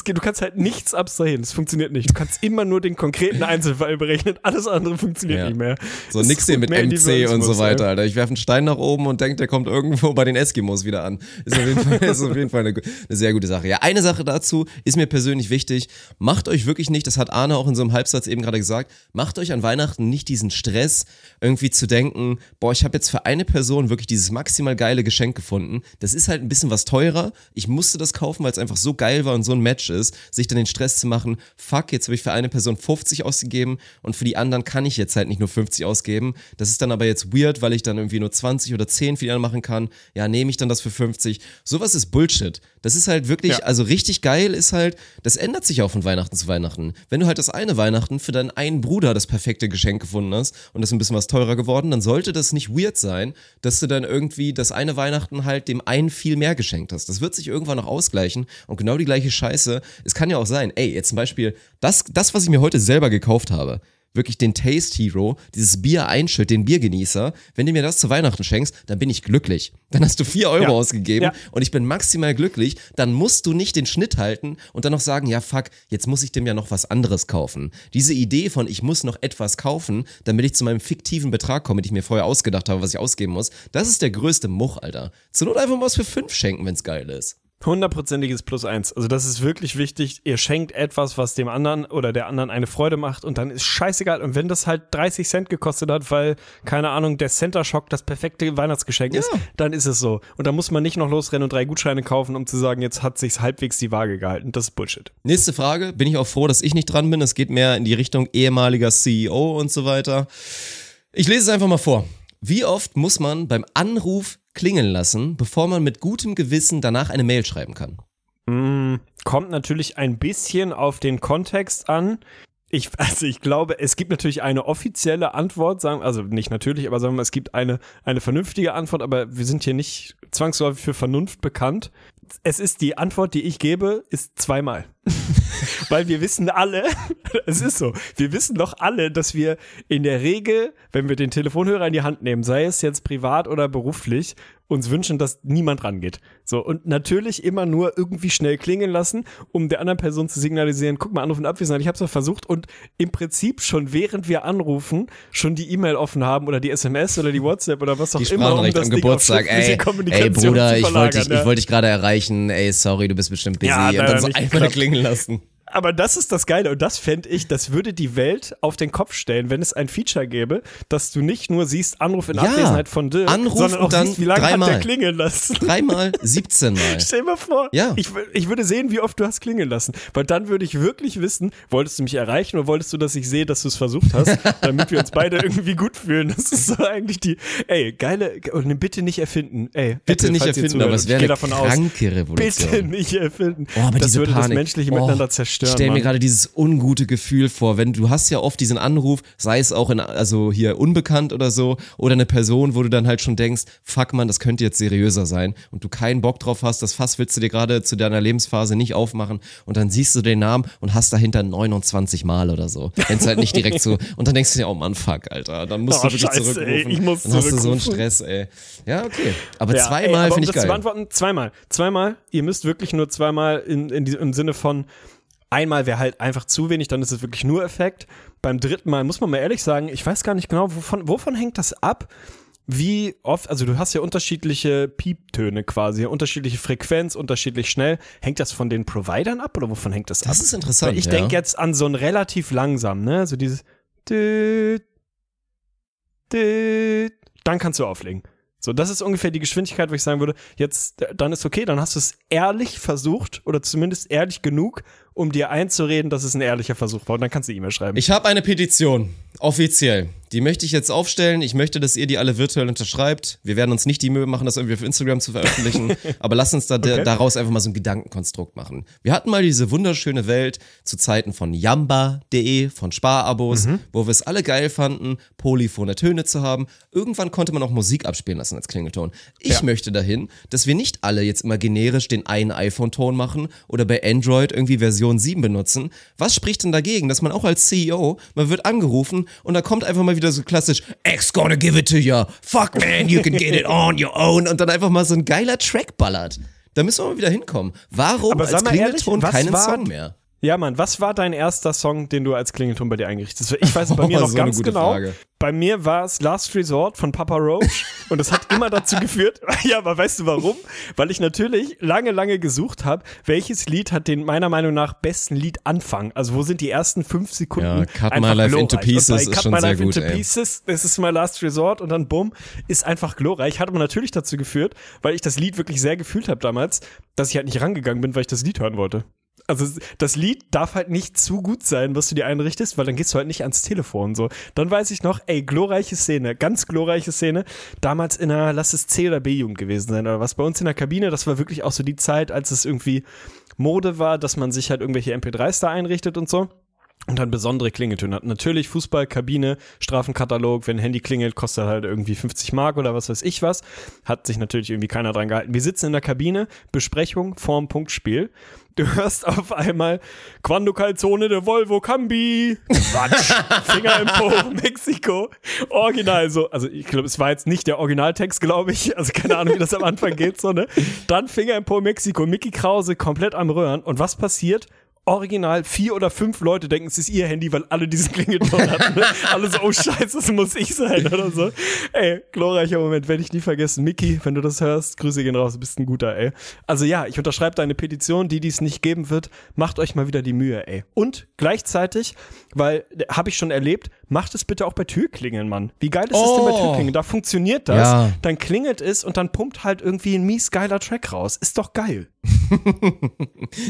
geht, du kannst halt nichts abstrahieren. Das funktioniert nicht. Du kannst immer nur den konkreten Einzelfall berechnen. Alles andere funktioniert Ja. nicht mehr. so Das nix hier mit MC und so weiter. Alter. Ich werfe einen Stein nach oben und denke, der kommt irgendwo bei den Eskimos wieder an. Ist auf jeden Fall, ist auf jeden Fall eine, eine sehr gute Sache. Ja, eine Sache dazu ist mir persönlich wichtig. Macht euch wirklich nicht, das hat Arne auch in so einem Halbsatz eben gerade gesagt, macht euch an Weihnachten nicht diesen Stress, irgendwie zu denken, boah, ich habe jetzt für eine Person wirklich dieses maximal geile Geschenk gefunden. Das ist halt ein bisschen was teurer. Ich musste das kaufen, weil es einfach so geil war und so ein Match ist, sich dann den Stress zu machen, fuck, jetzt habe ich für eine Person 50 ausgegeben und für die anderen kann ich jetzt halt nicht nur 50 ausgeben. Das ist dann aber jetzt weird, weil ich dann irgendwie nur 20 oder 10 für die anderen machen kann. Ja, nehme ich dann das für 50. Sowas ist Bullshit. Das ist halt wirklich, Ja. also richtig geil ist halt, das ändert sich auch von Weihnachten zu Weihnachten. Wenn du halt das eine Weihnachten für deinen einen Bruder das perfekte Geschenk gefunden hast und das ist ein bisschen was teurer geworden, dann sollte das nicht weird sein, dass du dann irgendwie das eine Weihnachten halt dem einen viel mehr geschenkt hast. Das wird sich irgendwann noch ausgleichen und genau die gleiche Scheiße. Es kann ja auch sein, ey, jetzt zum Beispiel, das, das, was ich mir heute selber gekauft habe, wirklich den Taste Hero, dieses Bier einschütt, den Biergenießer, wenn du mir das zu Weihnachten schenkst, dann bin ich glücklich. Dann hast du vier Euro Ja. ausgegeben Ja. und ich bin maximal glücklich, dann musst du nicht den Schnitt halten und dann noch sagen, ja fuck, jetzt muss ich dem ja noch was anderes kaufen. Diese Idee von, ich muss noch etwas kaufen, damit ich zu meinem fiktiven Betrag komme, den ich mir vorher ausgedacht habe, was ich ausgeben muss, das ist der größte Much, Alter. Zur Not einfach mal was für fünf schenken, wenn's geil ist. Hundertprozentiges Plus eins. Also das ist wirklich wichtig. Ihr schenkt etwas, was dem anderen oder der anderen eine Freude macht und dann ist scheißegal. Und wenn das halt 30 Cent gekostet hat, weil, keine Ahnung, der Center Shock das perfekte Weihnachtsgeschenk ist, dann ist es so. Und da muss man nicht noch losrennen und drei Gutscheine kaufen, um zu sagen, jetzt hat sich's halbwegs die Waage gehalten. Das ist Bullshit. Nächste Frage, bin ich auch froh, dass ich nicht dran bin. Es geht mehr in die Richtung ehemaliger CEO und so weiter. Ich lese es einfach mal vor. Wie oft muss man beim Anruf klingeln lassen, bevor man mit gutem Gewissen danach eine Mail schreiben kann? Kommt natürlich ein bisschen auf den Kontext an. Ich, also ich glaube, es gibt natürlich eine offizielle Antwort, sagen, also nicht natürlich, aber sagen wir mal, es gibt eine, eine vernünftige Antwort, aber wir sind hier nicht zwangsläufig für Vernunft bekannt. Es ist die Antwort, die ich gebe, ist zweimal. Weil wir wissen alle, es ist so, wir wissen doch alle, dass wir in der Regel, wenn wir den Telefonhörer in die Hand nehmen, sei es jetzt privat oder beruflich, uns wünschen, dass niemand rangeht. So, und natürlich immer nur irgendwie schnell klingeln lassen, um der anderen Person zu signalisieren, guck mal, Anruf in Abwesenheit, ich hab's doch versucht und im Prinzip schon während wir anrufen, schon die E-Mail offen haben oder die SMS oder die WhatsApp oder was auch Die immer, um das am Ding Geburtstag, ey, ey Bruder, ich wollte dich, ja. ich wollte dich gerade erreichen, ey sorry, du bist bestimmt busy Ja, und dann so einmal klingeln lassen. Aber das ist das Geile und das fände ich, das würde die Welt auf den Kopf stellen, wenn es ein Feature gäbe, dass du nicht nur siehst Anruf in Ja, Abwesenheit von Dirk, Anruf sondern auch siehst, wie lange hat dreimal. der klingeln lassen. Dreimal, 17 Mal. Stell dir mal vor, Ja. ich, ich würde sehen, wie oft du hast klingeln lassen. Weil dann würde ich wirklich wissen, wolltest du mich erreichen oder wolltest du, dass ich sehe, dass du es versucht hast, damit wir uns beide irgendwie gut fühlen. Das ist so eigentlich die, ey, geile, bitte nicht erfinden. Ey, Bitte Apple, nicht erfinden, aber es wäre eine davon aus. kranke Revolution. Bitte nicht erfinden. Oh, aber das diese würde Panik. das menschliche oh, Miteinander zerstören. Stell mir Mann. gerade dieses ungute Gefühl vor, wenn du hast ja oft diesen Anruf, sei es auch in, also hier unbekannt oder so, oder eine Person, wo du dann halt schon denkst, fuck man, das könnte jetzt seriöser sein und du keinen Bock drauf hast, das Fass willst du dir gerade zu deiner Lebensphase nicht aufmachen und dann siehst du den Namen und hast dahinter 29 Mal oder so. Wenn es halt nicht direkt so, und dann denkst du dir, oh Mann, fuck, Alter, dann musst Oh, du wirklich Scheiße, zurückrufen. ey, ich muss dann hast du so einen zurückrufen. Stress, ey. Ja, okay. Aber Ja, zweimal finde um ich das zu geil. beantworten, zweimal. Zweimal. Ihr müsst wirklich nur zweimal in, in im Sinne von Einmal wäre halt einfach zu wenig, dann ist es wirklich nur Effekt. Beim dritten Mal muss man mal ehrlich sagen, ich weiß gar nicht genau, wovon, wovon hängt das ab? Wie oft, also du hast ja unterschiedliche Pieptöne quasi, unterschiedliche Frequenz, unterschiedlich schnell. Hängt das von den Providern ab oder wovon hängt das, ab? Das ist interessant. Weil ich ja. denke jetzt an so ein relativ langsam, ne? So dieses dann kannst du auflegen. So, das ist ungefähr die Geschwindigkeit, wo ich sagen würde, jetzt, dann ist okay, dann hast du es ehrlich versucht oder zumindest ehrlich genug, um dir einzureden, dass es ein ehrlicher Versuch war. Und dann kannst du E-Mail schreiben. Ich habe eine Petition, offiziell. Die möchte ich jetzt aufstellen. Ich möchte, dass ihr die alle virtuell unterschreibt. Wir werden uns nicht die Mühe machen, das irgendwie auf Instagram zu veröffentlichen. aber lasst uns da, Okay. daraus einfach mal so ein Gedankenkonstrukt machen. Wir hatten mal diese wunderschöne Welt zu Zeiten von yamba.de, von Sparabos, wo wir es alle geil fanden, polyphone Töne zu haben. Irgendwann konnte man auch Musik abspielen lassen als Klingelton. Ich Ja. möchte dahin, dass wir nicht alle jetzt immer generisch den einen iPhone-Ton machen oder bei Android irgendwie Version 7 benutzen. Was spricht denn dagegen, dass man auch als CEO, man wird angerufen und da kommt einfach mal wieder so klassisch, X gonna give it to you, fuck man, you can get it on your own und dann einfach mal so ein geiler Track ballert. Da müssen wir mal wieder hinkommen. Warum als ehrlich, Klingelton keinen war- Song mehr? Ja, Mann, was war dein erster Song, den du als Klingelton bei dir eingerichtet hast? Ich weiß bei mir Oh, noch so ganz genau. Frage. Bei mir war es Last Resort von Papa Roach und das hat immer dazu geführt, ja, aber weißt du warum? Weil ich natürlich lange, lange gesucht habe, welches Lied hat den meiner Meinung nach besten Liedanfang? Also wo sind die ersten fünf Sekunden? Ja, Cut My Life into glorreich. Und Pieces ist Cut schon My sehr Life gut, into ey. Pieces, das ist my Last Resort und dann bumm, ist einfach glorreich. Hat aber natürlich dazu geführt, weil ich das Lied wirklich sehr gefühlt habe damals, dass ich halt nicht rangegangen bin, weil ich das Lied hören wollte. Also das Lied darf halt nicht zu gut sein, was du dir einrichtest, weil dann gehst du halt nicht ans Telefon so. Dann weiß ich noch, ey, glorreiche Szene, ganz glorreiche Szene. Damals in einer, lass es C oder B-Jugend gewesen sein oder was. Bei uns in der Kabine, das war wirklich auch so die Zeit, als es irgendwie Mode war, dass man sich halt irgendwelche MP3s da einrichtet und so. Und dann besondere Klingeltöne hat. Natürlich Fußball, Kabine, Strafenkatalog, wenn ein Handy klingelt, kostet halt irgendwie 50 Mark oder was weiß ich was. Hat sich natürlich irgendwie keiner dran gehalten. Wir sitzen in der Kabine, Besprechung vorm Punktspiel. Du hörst auf einmal Quando Calzone de Volvo Cambi. Quatsch. Finger im Po, Mexiko. Original so. Also ich glaube, es war jetzt nicht der Originaltext, glaube ich. Also keine Ahnung, wie das am Anfang geht, so, ne? Dann Finger im Po, Mexiko. Mickey Krause komplett am Röhren. Und was passiert? Original vier oder fünf Leute denken, es ist ihr Handy, weil alle diesen Klingelton hatten. Ne? Alle so, oh scheiße, das muss ich sein oder so. Ey, glorreicher Moment, werde ich nie vergessen. Mickey, wenn du das hörst, Grüße gehen raus, du bist ein guter, ey. Also ja, ich unterschreibe deine Petition, die, die es nicht geben wird, macht euch mal wieder die Mühe, ey. Und gleichzeitig, weil, habe ich schon erlebt, macht es bitte auch bei Türklingeln, Mann. Wie geil ist es denn bei Oh. Türklingeln? Da funktioniert das, Ja. dann klingelt es und dann pumpt halt irgendwie ein mies geiler Track raus. Ist doch geil.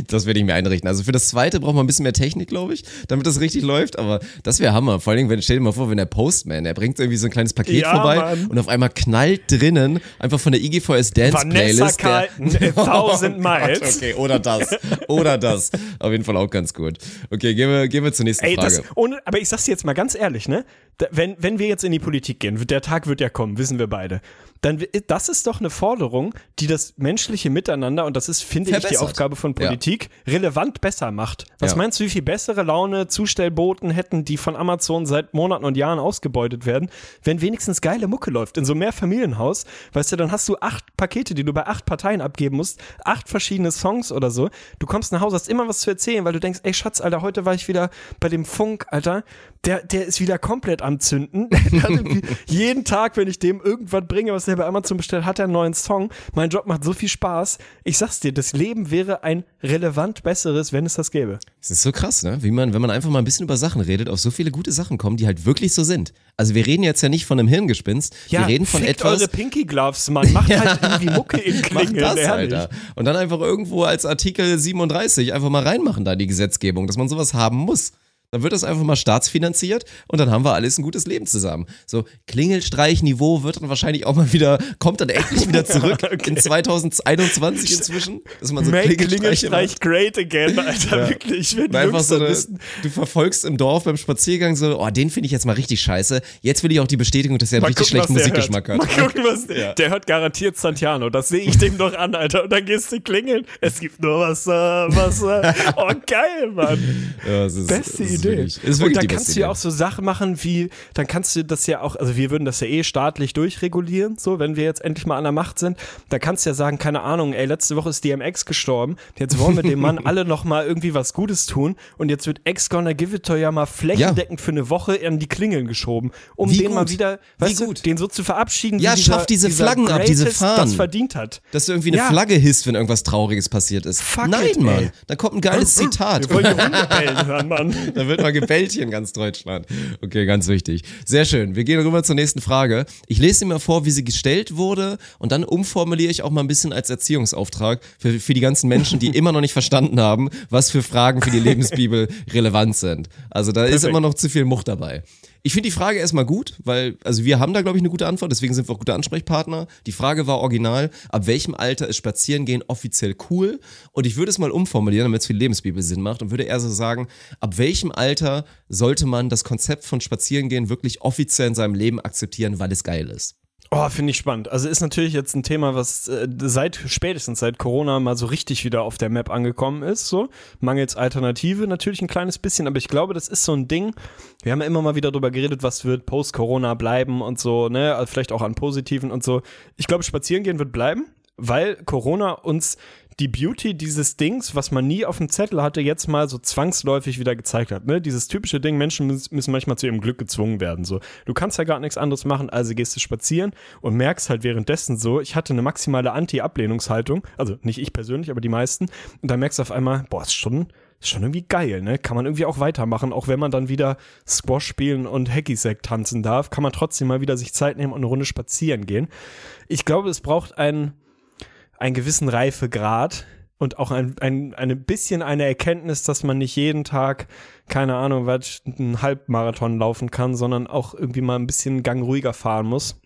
Das werde ich mir einrichten. Also für das zweite braucht man ein bisschen mehr Technik, glaube ich, damit das richtig läuft. Aber das wäre Hammer. Vor allen Dingen, wenn, stell dir mal vor, wenn der Postman, der bringt irgendwie so ein kleines Paket Ja, vorbei Mann. und auf einmal knallt drinnen einfach von der IGVS Dance Vanessa Playlist. der- Carlton, a thousand Oh Gott, miles. okay, oder das. Oder das. Auf jeden Fall auch ganz gut. Okay, gehen wir, gehen wir zur nächsten Ey, Frage. das, ohne, aber ich sag's dir jetzt mal ganz ehrlich, ne? Da, wenn, wenn wir jetzt in die Politik gehen, der Tag wird ja kommen, wissen wir beide. Dann, das ist doch eine Forderung, die das menschliche Miteinander, und das ist, finde ich, die Verbessert. Aufgabe von Ja. Politik, relevant besser macht. Was Ja. meinst du, wie viel bessere Laune Zustellboten hätten, die von Amazon seit Monaten und Jahren ausgebeutet werden, wenn wenigstens geile Mucke läuft? In so einem Mehrfamilienhaus, weißt du, dann hast du acht Pakete, die du bei acht Parteien abgeben musst, acht verschiedene Songs oder so. Du kommst nach Hause, hast immer was zu erzählen, weil du denkst, ey Schatz, Alter, heute war ich wieder bei dem Funk, Alter, der, der ist wieder komplett am Zünden. Jeden Tag, wenn ich dem irgendwas bringe, was der bei Amazon bestellt, hat er einen neuen Song. Mein Job macht so viel Spaß. Ich sag's dir, das Leben wäre ein relevant besseres, wenn es das gäbe. Es ist so krass, ne? Wie man, wenn man einfach mal ein bisschen über Sachen redet, auf so viele gute Sachen kommen, die halt wirklich so sind. Also wir reden jetzt ja nicht von einem Hirngespinst, wir reden von etwas. eure Pinky Gloves, Mann. Macht halt irgendwie Mucke in Klingeln, das, ehrlich. Alter. Und dann einfach irgendwo als Artikel 37 einfach mal reinmachen da die Gesetzgebung, dass man sowas haben muss. Dann wird das einfach mal staatsfinanziert und dann haben wir alles ein gutes Leben zusammen. So Klingelstreichniveau wird dann wahrscheinlich auch mal wieder, kommt dann endlich wieder zurück in 2021 inzwischen, dass man so Make Klingelstreiche Klingelstreich great again, Alter. Ja. Wirklich, Und einfach so eine, du verfolgst im Dorf beim Spaziergang so, oh, den finde ich jetzt mal richtig scheiße. Jetzt will ich auch die Bestätigung, dass er einen Mal richtig gucken, schlechten Musikgeschmack hört. hat. Mal gucken, was der, der hört garantiert Santiano. Das sehe ich dem doch an, Alter. Und dann gehst du klingeln. Es gibt nur Wasser, Wasser. Oh, geil, Mann. Ja, Beste ist Idee. wirklich- ist wirklich und dann kannst du ja auch so Sachen machen wie, dann kannst du das ja auch, also wir würden das ja eh staatlich durchregulieren, so, wenn wir jetzt endlich mal an der Macht sind. Da kannst du ja sagen, keine Ahnung, ey, letzte Woche ist DMX gestorben. Jetzt wollen wir dem Mann alle noch mal irgendwie was Gutes tun. Und jetzt wird Ex Gonna Give It To ja mal flächendeckend für eine Woche an die Klingeln geschoben, um Wie den mal gut. wieder, Wie weißt du, gut. den so zu verabschieden, Ja, wie dieser, schaff diese Flaggen ab, diese Fahnen. das verdient hat. Dass du irgendwie eine Ja. Flagge hisst, wenn irgendwas Trauriges passiert ist. Fuck Nein, it, Mann. ey. Da kommt ein geiles Zitat. Wir wollen die Hunde bellen hören, Mann. Wird mal gebellt hier in ganz Deutschland. Okay, ganz wichtig. Sehr schön. Wir gehen rüber zur nächsten Frage. Ich lese dir mal vor, wie sie gestellt wurde und dann umformuliere ich auch mal ein bisschen als Erziehungsauftrag für, für die ganzen Menschen, die immer noch nicht verstanden haben, was für Fragen für die Lebensbibel relevant sind. Also da ist Perfekt. immer noch zu viel Much dabei. Ich finde die Frage erstmal gut, weil, also wir haben da, glaube ich, eine gute Antwort, deswegen sind wir auch gute Ansprechpartner. Die Frage war original, ab welchem Alter ist Spazierengehen offiziell cool? Und ich würde es mal umformulieren, damit es die Lebensbibel Sinn macht und würde eher so sagen, ab welchem Alter sollte man das Konzept von Spazierengehen wirklich offiziell in seinem Leben akzeptieren, weil es geil ist? Oh, finde ich spannend. Also ist natürlich jetzt ein Thema, was äh, seit spätestens seit Corona mal so richtig wieder auf der Map angekommen ist. So mangels Alternative natürlich ein kleines bisschen, aber ich glaube, das ist so ein Ding. Wir haben ja immer mal wieder drüber geredet, was wird post-Corona bleiben und so, ne, also vielleicht auch an Positiven und so. Ich glaube, Spazierengehen wird bleiben, weil Corona uns die Beauty dieses Dings, was man nie auf dem Zettel hatte, jetzt mal so zwangsläufig wieder gezeigt hat. Ne? Dieses typische Ding, Menschen müssen manchmal zu ihrem Glück gezwungen werden. So, du kannst ja gar nichts anderes machen, also gehst du spazieren und merkst halt währenddessen so, ich hatte eine maximale Anti-Ablehnungshaltung, also nicht ich persönlich, aber die meisten. Und dann merkst du auf einmal, boah, ist schon, ist schon irgendwie geil, ne? Kann man irgendwie auch weitermachen, auch wenn man dann wieder Squash spielen und Hacky-Sack tanzen darf, kann man trotzdem mal wieder sich Zeit nehmen und eine Runde spazieren gehen. Ich glaube, es braucht einen einen gewissen Reifegrad und auch ein, ein, ein bisschen eine Erkenntnis, dass man nicht jeden Tag, keine Ahnung, was, einen Halbmarathon laufen kann, sondern auch irgendwie mal ein bisschen Gang ruhiger fahren muss.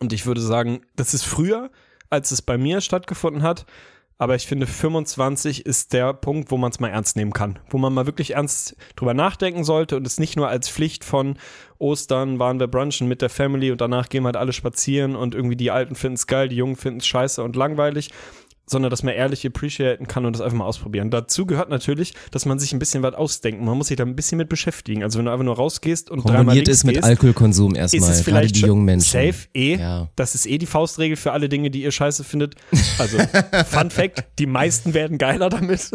Und ich würde sagen, das ist früher, als es bei mir stattgefunden hat. Aber ich finde, 25 ist der Punkt, wo man es mal ernst nehmen kann. Wo man mal wirklich ernst drüber nachdenken sollte und es nicht nur als Pflicht von Ostern waren wir brunchen mit der Family und danach gehen halt alle spazieren und irgendwie die Alten finden es geil, die Jungen finden es scheiße und langweilig, sondern dass man ehrlich appreciaten kann und das einfach mal ausprobieren. Dazu gehört natürlich, dass man sich ein bisschen was ausdenkt. Man muss sich da ein bisschen mit beschäftigen. Also wenn du einfach nur rausgehst und dreimal Kombiniert links ist mit gehst, Alkoholkonsum ist erstmal, es gerade vielleicht die jungen Menschen. safe eh. Ja. Das ist eh die Faustregel für alle Dinge, die ihr scheiße findet. Also, Fun Fact, die meisten werden geiler damit.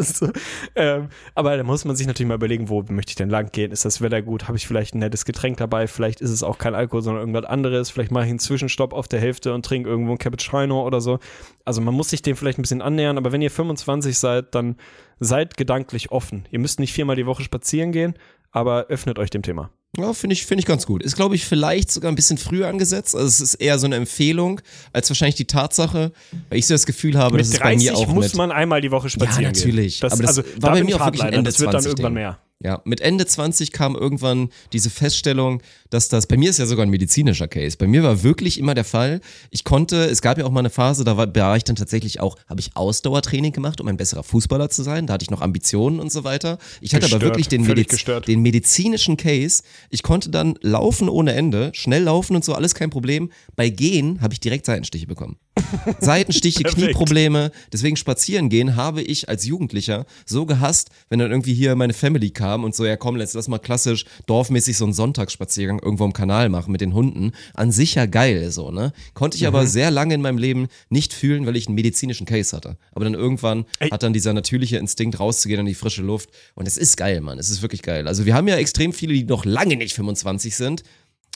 Ähm, aber da muss man sich natürlich mal überlegen, wo möchte ich denn lang gehen? Ist das Wetter gut? Habe ich vielleicht ein nettes Getränk dabei? Vielleicht ist es auch kein Alkohol, sondern irgendwas anderes. Vielleicht mache ich einen Zwischenstopp auf der Hälfte und trinke irgendwo ein Cappuccino oder so. Also man muss sich dem vielleicht ein bisschen annähern, aber wenn ihr 25 seid, dann seid gedanklich offen. Ihr müsst nicht viermal die Woche spazieren gehen, aber öffnet euch dem Thema. Ja, finde ich, finde ich ganz gut. Ist, glaube ich, vielleicht sogar ein bisschen früher angesetzt. Also es ist eher so eine Empfehlung als wahrscheinlich die Tatsache, weil ich so das Gefühl habe, dass Mit es bei 30 mir auch muss mit, man einmal die Woche spazieren Ja, natürlich. gehen. Das, Aber das also, war da bei mir auch wirklich. Ende Das wird dann 20 irgendwann mehr. Ja, mit Ende 20 kam irgendwann diese Feststellung, dass das, bei mir ist ja sogar ein medizinischer Case. Bei mir war wirklich immer der Fall, ich konnte, es gab ja auch mal eine Phase, da war, da war ich dann tatsächlich auch, habe ich Ausdauertraining gemacht, um ein besserer Fußballer zu sein. Da hatte ich noch Ambitionen und so weiter. Ich hatte aber Gestört, wirklich den, Mediz gestört. den medizinischen Case. Ich konnte dann laufen ohne Ende, schnell laufen und so, alles kein Problem. Bei Gehen habe ich direkt Seitenstiche bekommen. Seitenstiche. Knieprobleme. Deswegen spazieren gehen habe ich als Jugendlicher so gehasst, wenn dann irgendwie hier meine Family kam und so, ja komm, let's lass mal klassisch dorfmäßig so einen Sonntagsspaziergang irgendwo im Kanal machen mit den Hunden. An sich ja geil, so, ne? Konnte ich Mhm. aber sehr lange in meinem Leben nicht fühlen, weil ich einen medizinischen Case hatte. Aber dann irgendwann Ey. hat dann dieser natürliche Instinkt rauszugehen in die frische Luft. Und es ist geil, Mann. Es ist wirklich geil. Also wir haben ja extrem viele, die noch lange nicht 25 sind.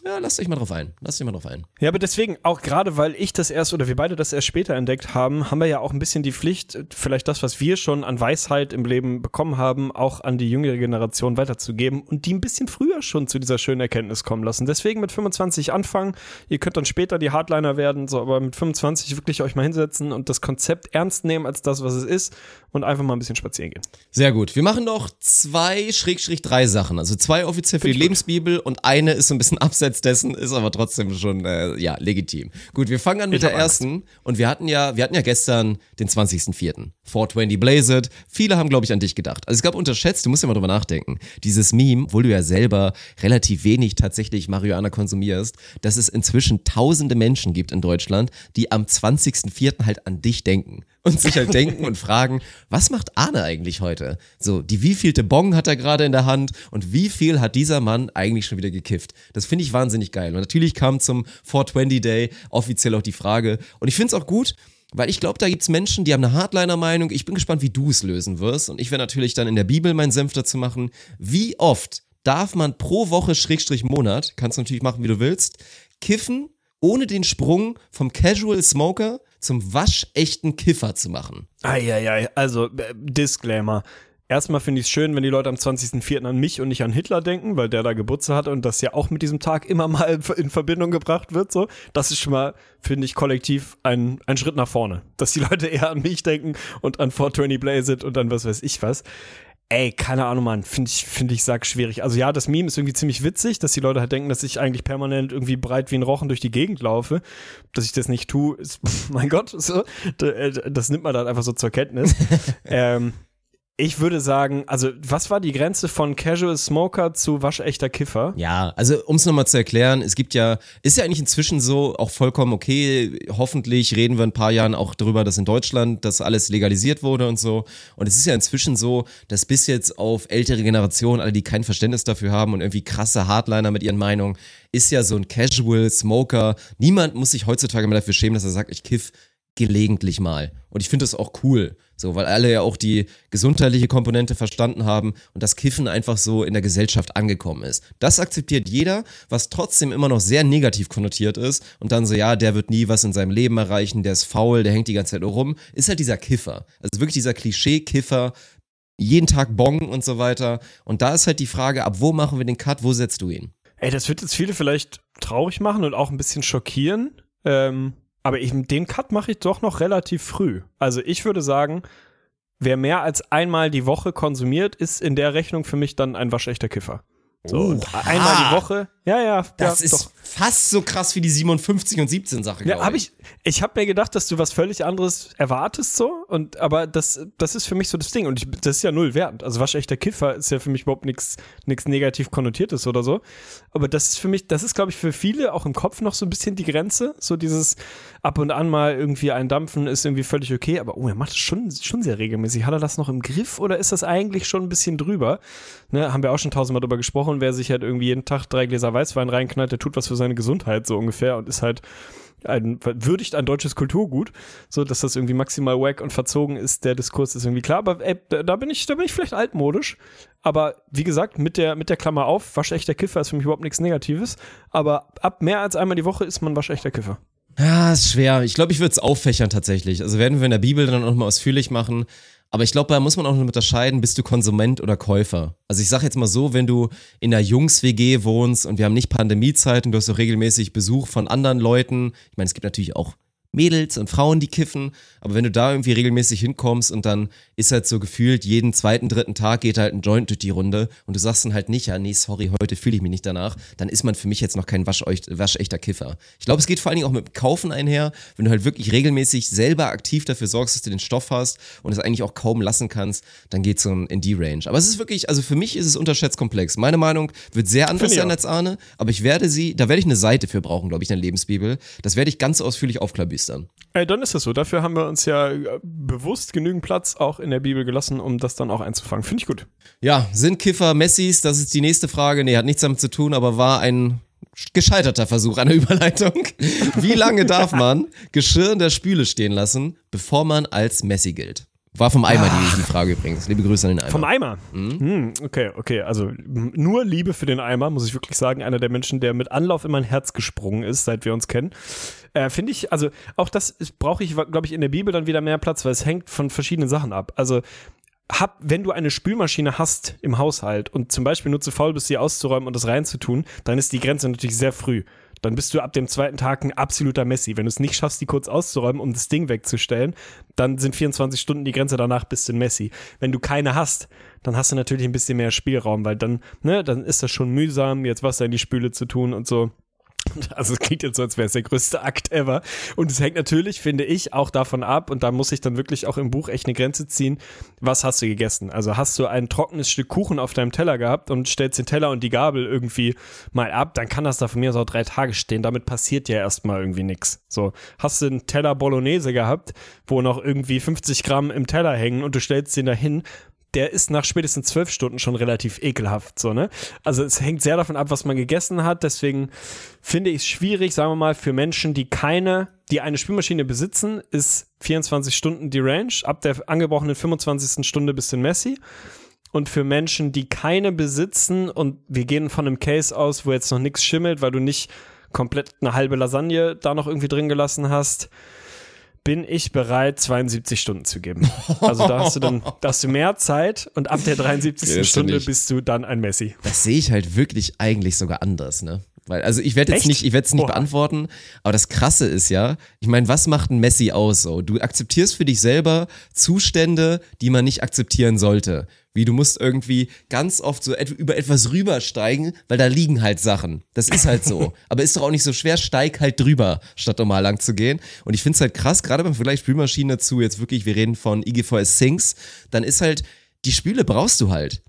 Ja, lasst euch mal drauf ein. Lasst euch mal drauf ein. Ja, aber deswegen, auch gerade weil ich das erst oder wir beide das erst später entdeckt haben, haben wir ja auch ein bisschen die Pflicht, vielleicht das, was wir schon an Weisheit im Leben bekommen haben, auch an die jüngere Generation weiterzugeben und die ein bisschen früher schon zu dieser schönen Erkenntnis kommen lassen. Deswegen mit 25 anfangen. Ihr könnt dann später die Hardliner werden, so, aber mit 25 wirklich euch mal hinsetzen und das Konzept ernst nehmen als das, was es ist und einfach mal ein bisschen spazieren gehen. Sehr gut. Wir machen noch zwei, Schrägstrich drei Sachen. Also zwei offiziell für Find die gut. Lebensbibel und eine ist so ein bisschen abseits dessen, ist aber trotzdem schon, äh, ja, legitim. Gut, wir fangen an mit Ich der Angst. ersten. Und wir hatten ja, wir hatten ja gestern den 20.04. 420 Blaze It. Viele haben, glaube ich, an dich gedacht. Also es gab unterschätzt, du musst ja mal drüber nachdenken. Dieses Meme, obwohl du ja selber relativ wenig tatsächlich Marihuana konsumierst, dass es inzwischen tausende Menschen gibt in Deutschland, die am 20.04. halt an dich denken. Und sich halt denken und fragen, was macht Arne eigentlich heute? So, die wievielte Bong hat er gerade in der Hand und wie viel hat dieser Mann eigentlich schon wieder gekifft? Das finde ich wahnsinnig geil. Und natürlich kam zum 420 Day offiziell auch die Frage und ich finde es auch gut, weil ich glaube, da gibt's Menschen, die haben eine Hardliner-Meinung. Ich bin gespannt, wie du es lösen wirst. Und ich werde natürlich dann in der Bibel meinen Senf dazu machen. Wie oft darf man pro Woche, Schrägstrich Monat, kannst du natürlich machen, wie du willst, kiffen, ohne den Sprung vom Casual Smoker zum waschechten Kiffer zu machen? Eieiei, also äh, Disclaimer. Erstmal finde ich es schön, wenn die Leute am 20.04. an mich und nicht an Hitler denken, weil der da Geburtstag hatte und das ja auch mit diesem Tag immer mal in Verbindung gebracht wird. So, das ist schon mal, finde ich, kollektiv ein, ein Schritt nach vorne. Dass die Leute eher an mich denken und an 420 Blazed und an was weiß ich was. Ey, keine Ahnung, Mann, finde ich, finde ich, sag schwierig. Also ja, das Meme ist irgendwie ziemlich witzig, dass die Leute halt denken, dass ich eigentlich permanent irgendwie breit wie ein Rochen durch die Gegend laufe. Dass ich das nicht tue, ist, mein Gott, so, das nimmt man dann einfach so zur Kenntnis. ähm, ich würde sagen, also was war die Grenze von Casual Smoker zu waschechter Kiffer? Ja, also um es nochmal zu erklären, es gibt ja, ist ja eigentlich inzwischen so auch vollkommen okay, hoffentlich reden wir in ein paar Jahren auch darüber, dass in Deutschland das alles legalisiert wurde und so. Und es ist ja inzwischen so, dass bis jetzt auf ältere Generationen, alle, die kein Verständnis dafür haben und irgendwie krasse Hardliner mit ihren Meinungen, ist ja so ein Casual Smoker. Niemand muss sich heutzutage mehr dafür schämen, dass er sagt, ich kiff gelegentlich mal. Und ich finde das auch cool, so, weil alle ja auch die gesundheitliche Komponente verstanden haben und das Kiffen einfach so in der Gesellschaft angekommen ist. Das akzeptiert jeder, was trotzdem immer noch sehr negativ konnotiert ist und dann so, ja, der wird nie was in seinem Leben erreichen, der ist faul, der hängt die ganze Zeit nur rum, ist halt dieser Kiffer. Also wirklich dieser Klischee-Kiffer, jeden Tag Bong und so weiter. Und da ist halt die Frage, ab wo machen wir den Cut, wo setzt du ihn? Ey, das wird jetzt viele vielleicht traurig machen und auch ein bisschen schockieren. Ähm, aber ich, den Cut mache ich doch noch relativ früh. Also ich würde sagen, wer mehr als einmal die Woche konsumiert, ist in der Rechnung für mich dann ein waschechter Kiffer. So, und einmal die Woche. Ja, ja. Das ja, ist doch. Fast so krass wie die 57 und 17 Sache, Ja, glaube hab ich. Ich habe mir gedacht, dass du was völlig anderes erwartest so und aber das das ist für mich so das Ding und ich, das ist ja null wert. Also waschechter Kiffer ist ja für mich überhaupt nichts nichts negativ konnotiertes oder so. Aber das ist für mich, das ist glaube ich für viele auch im Kopf noch so ein bisschen die Grenze, so dieses ab und an mal irgendwie ein Dampfen ist irgendwie völlig okay, aber oh, er macht es schon schon sehr regelmäßig. Hat er das noch im Griff oder ist das eigentlich schon ein bisschen drüber? Ne, haben wir auch schon tausendmal drüber gesprochen, wer sich halt irgendwie jeden Tag drei Gläser Weißwein reinknallt, der tut was für seine Gesundheit so ungefähr und ist halt ein, würdigt ein deutsches Kulturgut, so dass das irgendwie maximal wack und verzogen ist, der Diskurs ist irgendwie klar, aber ey, da bin ich, da bin ich vielleicht altmodisch, aber wie gesagt, mit der, mit der Klammer auf, waschechter Kiffer ist für mich überhaupt nichts Negatives, aber ab mehr als einmal die Woche ist man waschechter Kiffer. Ja, ist schwer. Ich glaube, ich würde es auffächern tatsächlich. Also werden wir in der Bibel dann auch mal ausführlich machen. Aber ich glaube, da muss man auch noch unterscheiden, bist du Konsument oder Käufer. Also ich sage jetzt mal so, wenn du in einer Jungs-WG wohnst und wir haben nicht Pandemiezeit und du hast auch regelmäßig Besuch von anderen Leuten. Ich meine, es gibt natürlich auch Mädels und Frauen, die kiffen, aber wenn du da irgendwie regelmäßig hinkommst und dann ist halt so gefühlt, jeden zweiten, dritten Tag geht halt ein Joint durch die Runde und du sagst dann halt nicht, ja, nee, sorry, heute fühle ich mich nicht danach, dann ist man für mich jetzt noch kein waschechter Kiffer. Ich glaube, es geht vor allen Dingen auch mit dem Kaufen einher, wenn du halt wirklich regelmäßig selber aktiv dafür sorgst, dass du den Stoff hast und es eigentlich auch kaum lassen kannst, dann geht so in die Range. Aber es ist wirklich, also für mich ist es unterschätzt komplex. Meine Meinung wird sehr anders sein als Arne, aber ich werde sie, da werde ich eine Seite für brauchen, glaube ich, in der Lebensbibel. Das werde ich ganz ausführlich aufklabüstern. Ey, dann ist das so. Dafür haben wir uns ja äh, bewusst genügend Platz auch in der Bibel gelassen, um das dann auch einzufangen. Finde ich gut. Ja, sind Kiffer Messis? Das ist die nächste Frage. Nee, hat nichts damit zu tun, aber war ein gescheiterter Versuch einer Überleitung. Wie lange darf man Geschirr in der Spüle stehen lassen, bevor man als Messi gilt? War vom Eimer die, die Frage übrigens. Liebe Grüße an den Eimer. Vom Eimer. Hm, okay, okay. Also nur Liebe für den Eimer, muss ich wirklich sagen. Einer der Menschen, der mit Anlauf in mein Herz gesprungen ist, seit wir uns kennen. Äh, Finde ich, also auch das brauche ich, glaube ich, in der Bibel dann wieder mehr Platz, weil es hängt von verschiedenen Sachen ab. Also hab, wenn du eine Spülmaschine hast im Haushalt und zum Beispiel nur zu faul bist, sie auszuräumen und das reinzutun, dann ist die Grenze natürlich sehr früh. Dann bist du ab dem zweiten Tag ein absoluter Messi. Wenn du es nicht schaffst, die kurz auszuräumen, um das Ding wegzustellen, dann sind 24 Stunden die Grenze, danach bist du ein Messi. Wenn du keine hast, dann hast du natürlich ein bisschen mehr Spielraum, weil dann, ne, dann ist das schon mühsam, jetzt Wasser in die Spüle zu tun und so. Also es klingt jetzt so, als wäre es der größte Akt ever. Und es hängt natürlich, finde ich, auch davon ab, und da muss ich dann wirklich auch im Buch echt eine Grenze ziehen, was hast du gegessen? Also hast du ein trockenes Stück Kuchen auf deinem Teller gehabt und stellst den Teller und die Gabel irgendwie mal ab, dann kann das da von mir aus auch drei Tage stehen. Damit passiert ja erstmal irgendwie nichts. So, hast du einen Teller Bolognese gehabt, wo noch irgendwie 50 Gramm im Teller hängen und du stellst den dahin, der ist nach spätestens zwölf Stunden schon relativ ekelhaft, so, ne? Also es hängt sehr davon ab, was man gegessen hat. Deswegen finde ich es schwierig, sagen wir mal, für Menschen, die keine, die eine Spülmaschine besitzen, ist 24 Stunden die Range. Ab der angebrochenen 25. Stunde bis in Messi. Und für Menschen, die keine besitzen, und wir gehen von einem Case aus, wo jetzt noch nichts schimmelt, weil du nicht komplett eine halbe Lasagne da noch irgendwie drin gelassen hast, bin ich bereit, 72 Stunden zu geben. Also da hast du dann, da hast du mehr Zeit und ab der 73. Ja, Stunde ich- bist du dann ein Messi. Das sehe ich halt wirklich eigentlich sogar anders, ne? Weil, also ich werde jetzt Echt? nicht, ich werde es nicht Oha. beantworten, aber das Krasse ist ja, ich meine, was macht ein Messi aus so? Du akzeptierst für dich selber Zustände, die man nicht akzeptieren sollte. Wie du musst irgendwie ganz oft so et über etwas rübersteigen, weil da liegen halt Sachen. Das ist halt so. aber ist doch auch nicht so schwer, steig halt drüber, statt normal lang zu gehen. Und ich finde es halt krass, gerade beim Vergleich Spülmaschine zu jetzt wirklich, wir reden von IGVS Sinks, dann ist halt, die Spüle brauchst du halt.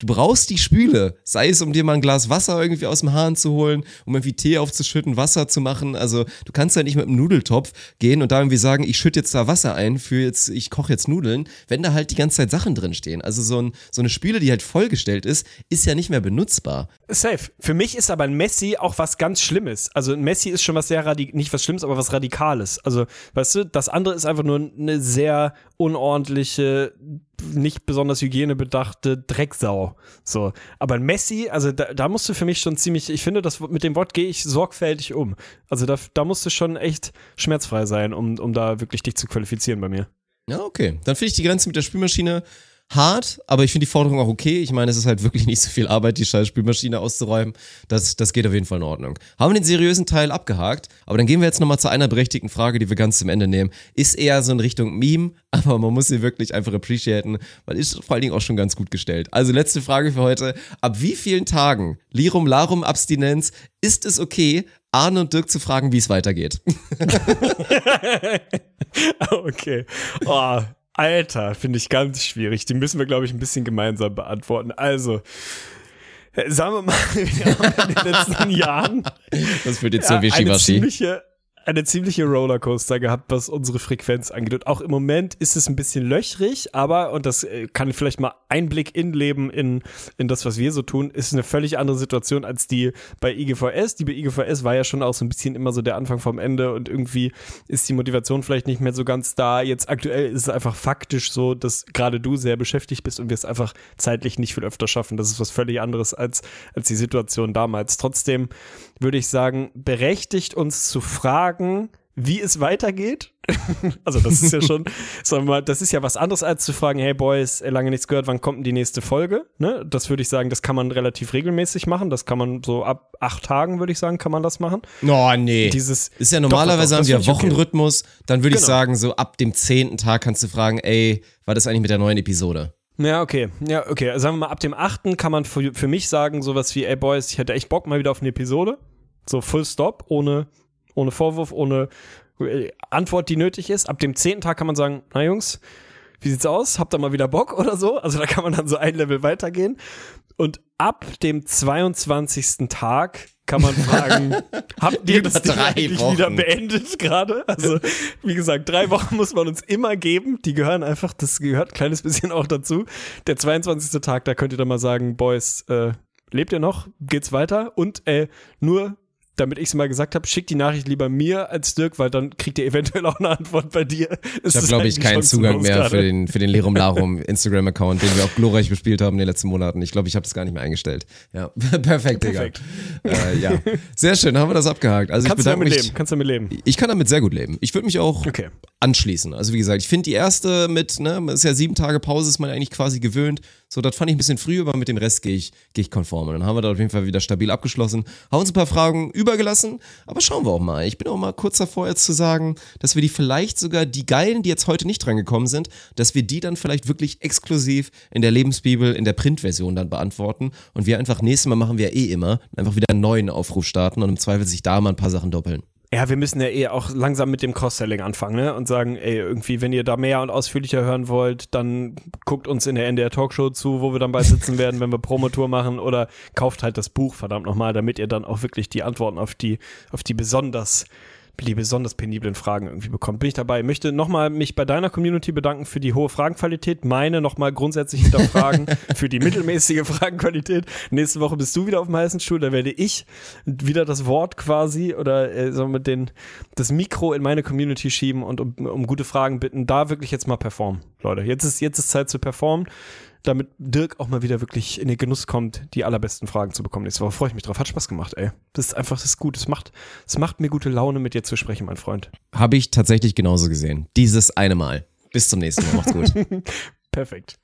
Du brauchst die Spüle, sei es, um dir mal ein Glas Wasser irgendwie aus dem Hahn zu holen, um irgendwie Tee aufzuschütten, Wasser zu machen. Also du kannst ja nicht mit einem Nudeltopf gehen und da irgendwie sagen, ich schütte jetzt da Wasser ein für jetzt, ich koche jetzt Nudeln, wenn da halt die ganze Zeit Sachen drin stehen. Also so, ein, so eine Spüle, die halt vollgestellt ist, ist ja nicht mehr benutzbar. Safe. Für mich ist aber ein Messi auch was ganz Schlimmes. Also ein Messi ist schon was sehr radikales, nicht was Schlimmes, aber was Radikales. Also, weißt du, das andere ist einfach nur eine sehr unordentliche, nicht besonders hygienebedachte Drecksau. So. Aber Messi, also da, da musst du für mich schon ziemlich, ich finde, das, mit dem Wort gehe ich sorgfältig um. Also da, da musst du schon echt schmerzfrei sein, um, um da wirklich dich zu qualifizieren bei mir. Ja, okay. Dann finde ich die Grenze mit der Spülmaschine hart, aber ich finde die Forderung auch okay. Ich meine, es ist halt wirklich nicht so viel Arbeit, die scheiß Spülmaschine auszuräumen. Das, das geht auf jeden Fall in Ordnung. Haben wir den seriösen Teil abgehakt, aber dann gehen wir jetzt nochmal zu einer berechtigten Frage, die wir ganz zum Ende nehmen. Ist eher so in Richtung Meme, aber man muss sie wirklich einfach appreciaten, weil ist vor allen Dingen auch schon ganz gut gestellt. Also letzte Frage für heute. Ab wie vielen Tagen Lirum Larum Abstinenz ist es okay, Arne und Dirk zu fragen, wie es weitergeht? Okay. Oh, Alter, finde ich ganz schwierig. Die müssen wir, glaube ich, ein bisschen gemeinsam beantworten. Also, äh, sagen wir mal, wir haben in den letzten Jahren Das wird jetzt ja, so eine wischiwaschi. ziemliche, eine ziemliche Rollercoaster gehabt, was unsere Frequenz angeht. Und auch im Moment ist es ein bisschen löchrig, aber, und das äh, kann vielleicht mal Einblick in Leben in, in das, was wir so tun, ist eine völlig andere Situation als die bei IGVS. Die bei IGVS war ja schon auch so ein bisschen immer so der Anfang vom Ende und irgendwie ist die Motivation vielleicht nicht mehr so ganz da. Jetzt aktuell ist es einfach faktisch so, dass gerade du sehr beschäftigt bist und wir es einfach zeitlich nicht viel öfter schaffen. Das ist was völlig anderes als, als die Situation damals. Trotzdem würde ich sagen, berechtigt uns zu fragen, wie es weitergeht. also das ist ja schon, sagen wir mal, das ist ja was anderes als zu fragen, hey Boys, äh, lange nichts gehört, wann kommt denn die nächste Folge? Ne? Das würde ich sagen, das kann man relativ regelmäßig machen. Das kann man so ab acht Tagen, würde ich sagen, kann man das machen. Oh, nee. Dieses Ist ja normalerweise Doch, doch, haben wir ich okay. Wochenrhythmus. Dann würde ich Genau. sagen, so ab dem zehnten Tag kannst du fragen, ey, war das eigentlich mit der neuen Episode? Ja, okay. Ja, okay. Sagen wir mal, ab dem 8. kann man für, für mich sagen, sowas wie, ey Boys, ich hätte echt Bock mal wieder auf eine Episode. So full stop, ohne, ohne Vorwurf, ohne äh, Antwort, die nötig ist. Ab dem 10. Tag kann man sagen, na Jungs, wie sieht's aus? Habt ihr mal wieder Bock oder so? Also da kann man dann so ein Level weitergehen. Und ab dem 22. Tag kann man fragen, habt ihr das Ding eigentlich Wochen. wieder beendet gerade? Also, wie gesagt, drei Wochen muss man uns immer geben. Die gehören einfach, das gehört ein kleines bisschen auch dazu. Der 22. Tag, da könnt ihr dann mal sagen, Boys, äh, lebt ihr noch? Geht's weiter? Und äh, nur damit ich es mal gesagt habe, schickt die Nachricht lieber mir als Dirk, weil dann kriegt ihr eventuell auch eine Antwort bei dir. Ich habe, glaube ich, keinen Zugang mehr für den, für den Lerum Larum Instagram-Account, den wir auch glorreich bespielt haben in den letzten Monaten. Ich glaube, ich habe das gar nicht mehr eingestellt. Ja, perfekt, Digga. Perfekt. Äh, ja, sehr schön, haben wir das abgehakt. Also Kannst ich du bedanke damit mich. leben? Kannst du damit leben? Ich kann damit sehr gut leben. Ich würde mich auch Okay. anschließen. Also wie gesagt, ich finde die erste mit, ne, ist ja sieben Tage Pause, ist man eigentlich quasi gewöhnt. So, das fand ich ein bisschen früh, aber mit dem Rest gehe ich, gehe ich konform. Und dann haben wir da auf jeden Fall wieder stabil abgeschlossen, haben uns ein paar Fragen übergelassen, aber schauen wir auch mal. Ich bin auch mal kurz davor jetzt zu sagen, dass wir die vielleicht sogar, die Geilen, die jetzt heute nicht dran gekommen sind, dass wir die dann vielleicht wirklich exklusiv in der Lebensbibel, in der Printversion dann beantworten und wir einfach nächstes Mal machen wir eh immer, einfach wieder einen neuen Aufruf starten und im Zweifel sich da mal ein paar Sachen doppeln. Ja, wir müssen ja eh auch langsam mit dem Cross-Selling anfangen, ne? Und sagen, ey, irgendwie, wenn ihr da mehr und ausführlicher hören wollt, dann guckt uns in der NDR Talkshow zu, wo wir dann bei sitzen werden, wenn wir Promotour machen oder kauft halt das Buch, verdammt nochmal, damit ihr dann auch wirklich die Antworten auf die, auf die besonders die besonders peniblen Fragen irgendwie bekommt. Bin ich dabei. Ich möchte nochmal mich bei deiner Community bedanken für die hohe Fragenqualität, meine nochmal grundsätzlich hinterfragen für die mittelmäßige Fragenqualität. Nächste Woche bist du wieder auf dem heißen Stuhl, da werde ich wieder das Wort quasi oder äh, so mit den, das Mikro in meine Community schieben und um, um gute Fragen bitten. Da wirklich jetzt mal performen, Leute. Jetzt ist, jetzt ist Zeit zu performen damit Dirk auch mal wieder wirklich in den Genuss kommt, die allerbesten Fragen zu bekommen. Nächste Woche freue ich mich drauf. Hat Spaß gemacht, ey. Das ist einfach, das ist gut. Es macht, es macht mir gute Laune, mit dir zu sprechen, mein Freund. Habe ich tatsächlich genauso gesehen. Dieses eine Mal. Bis zum nächsten Mal. Macht's gut. Perfekt.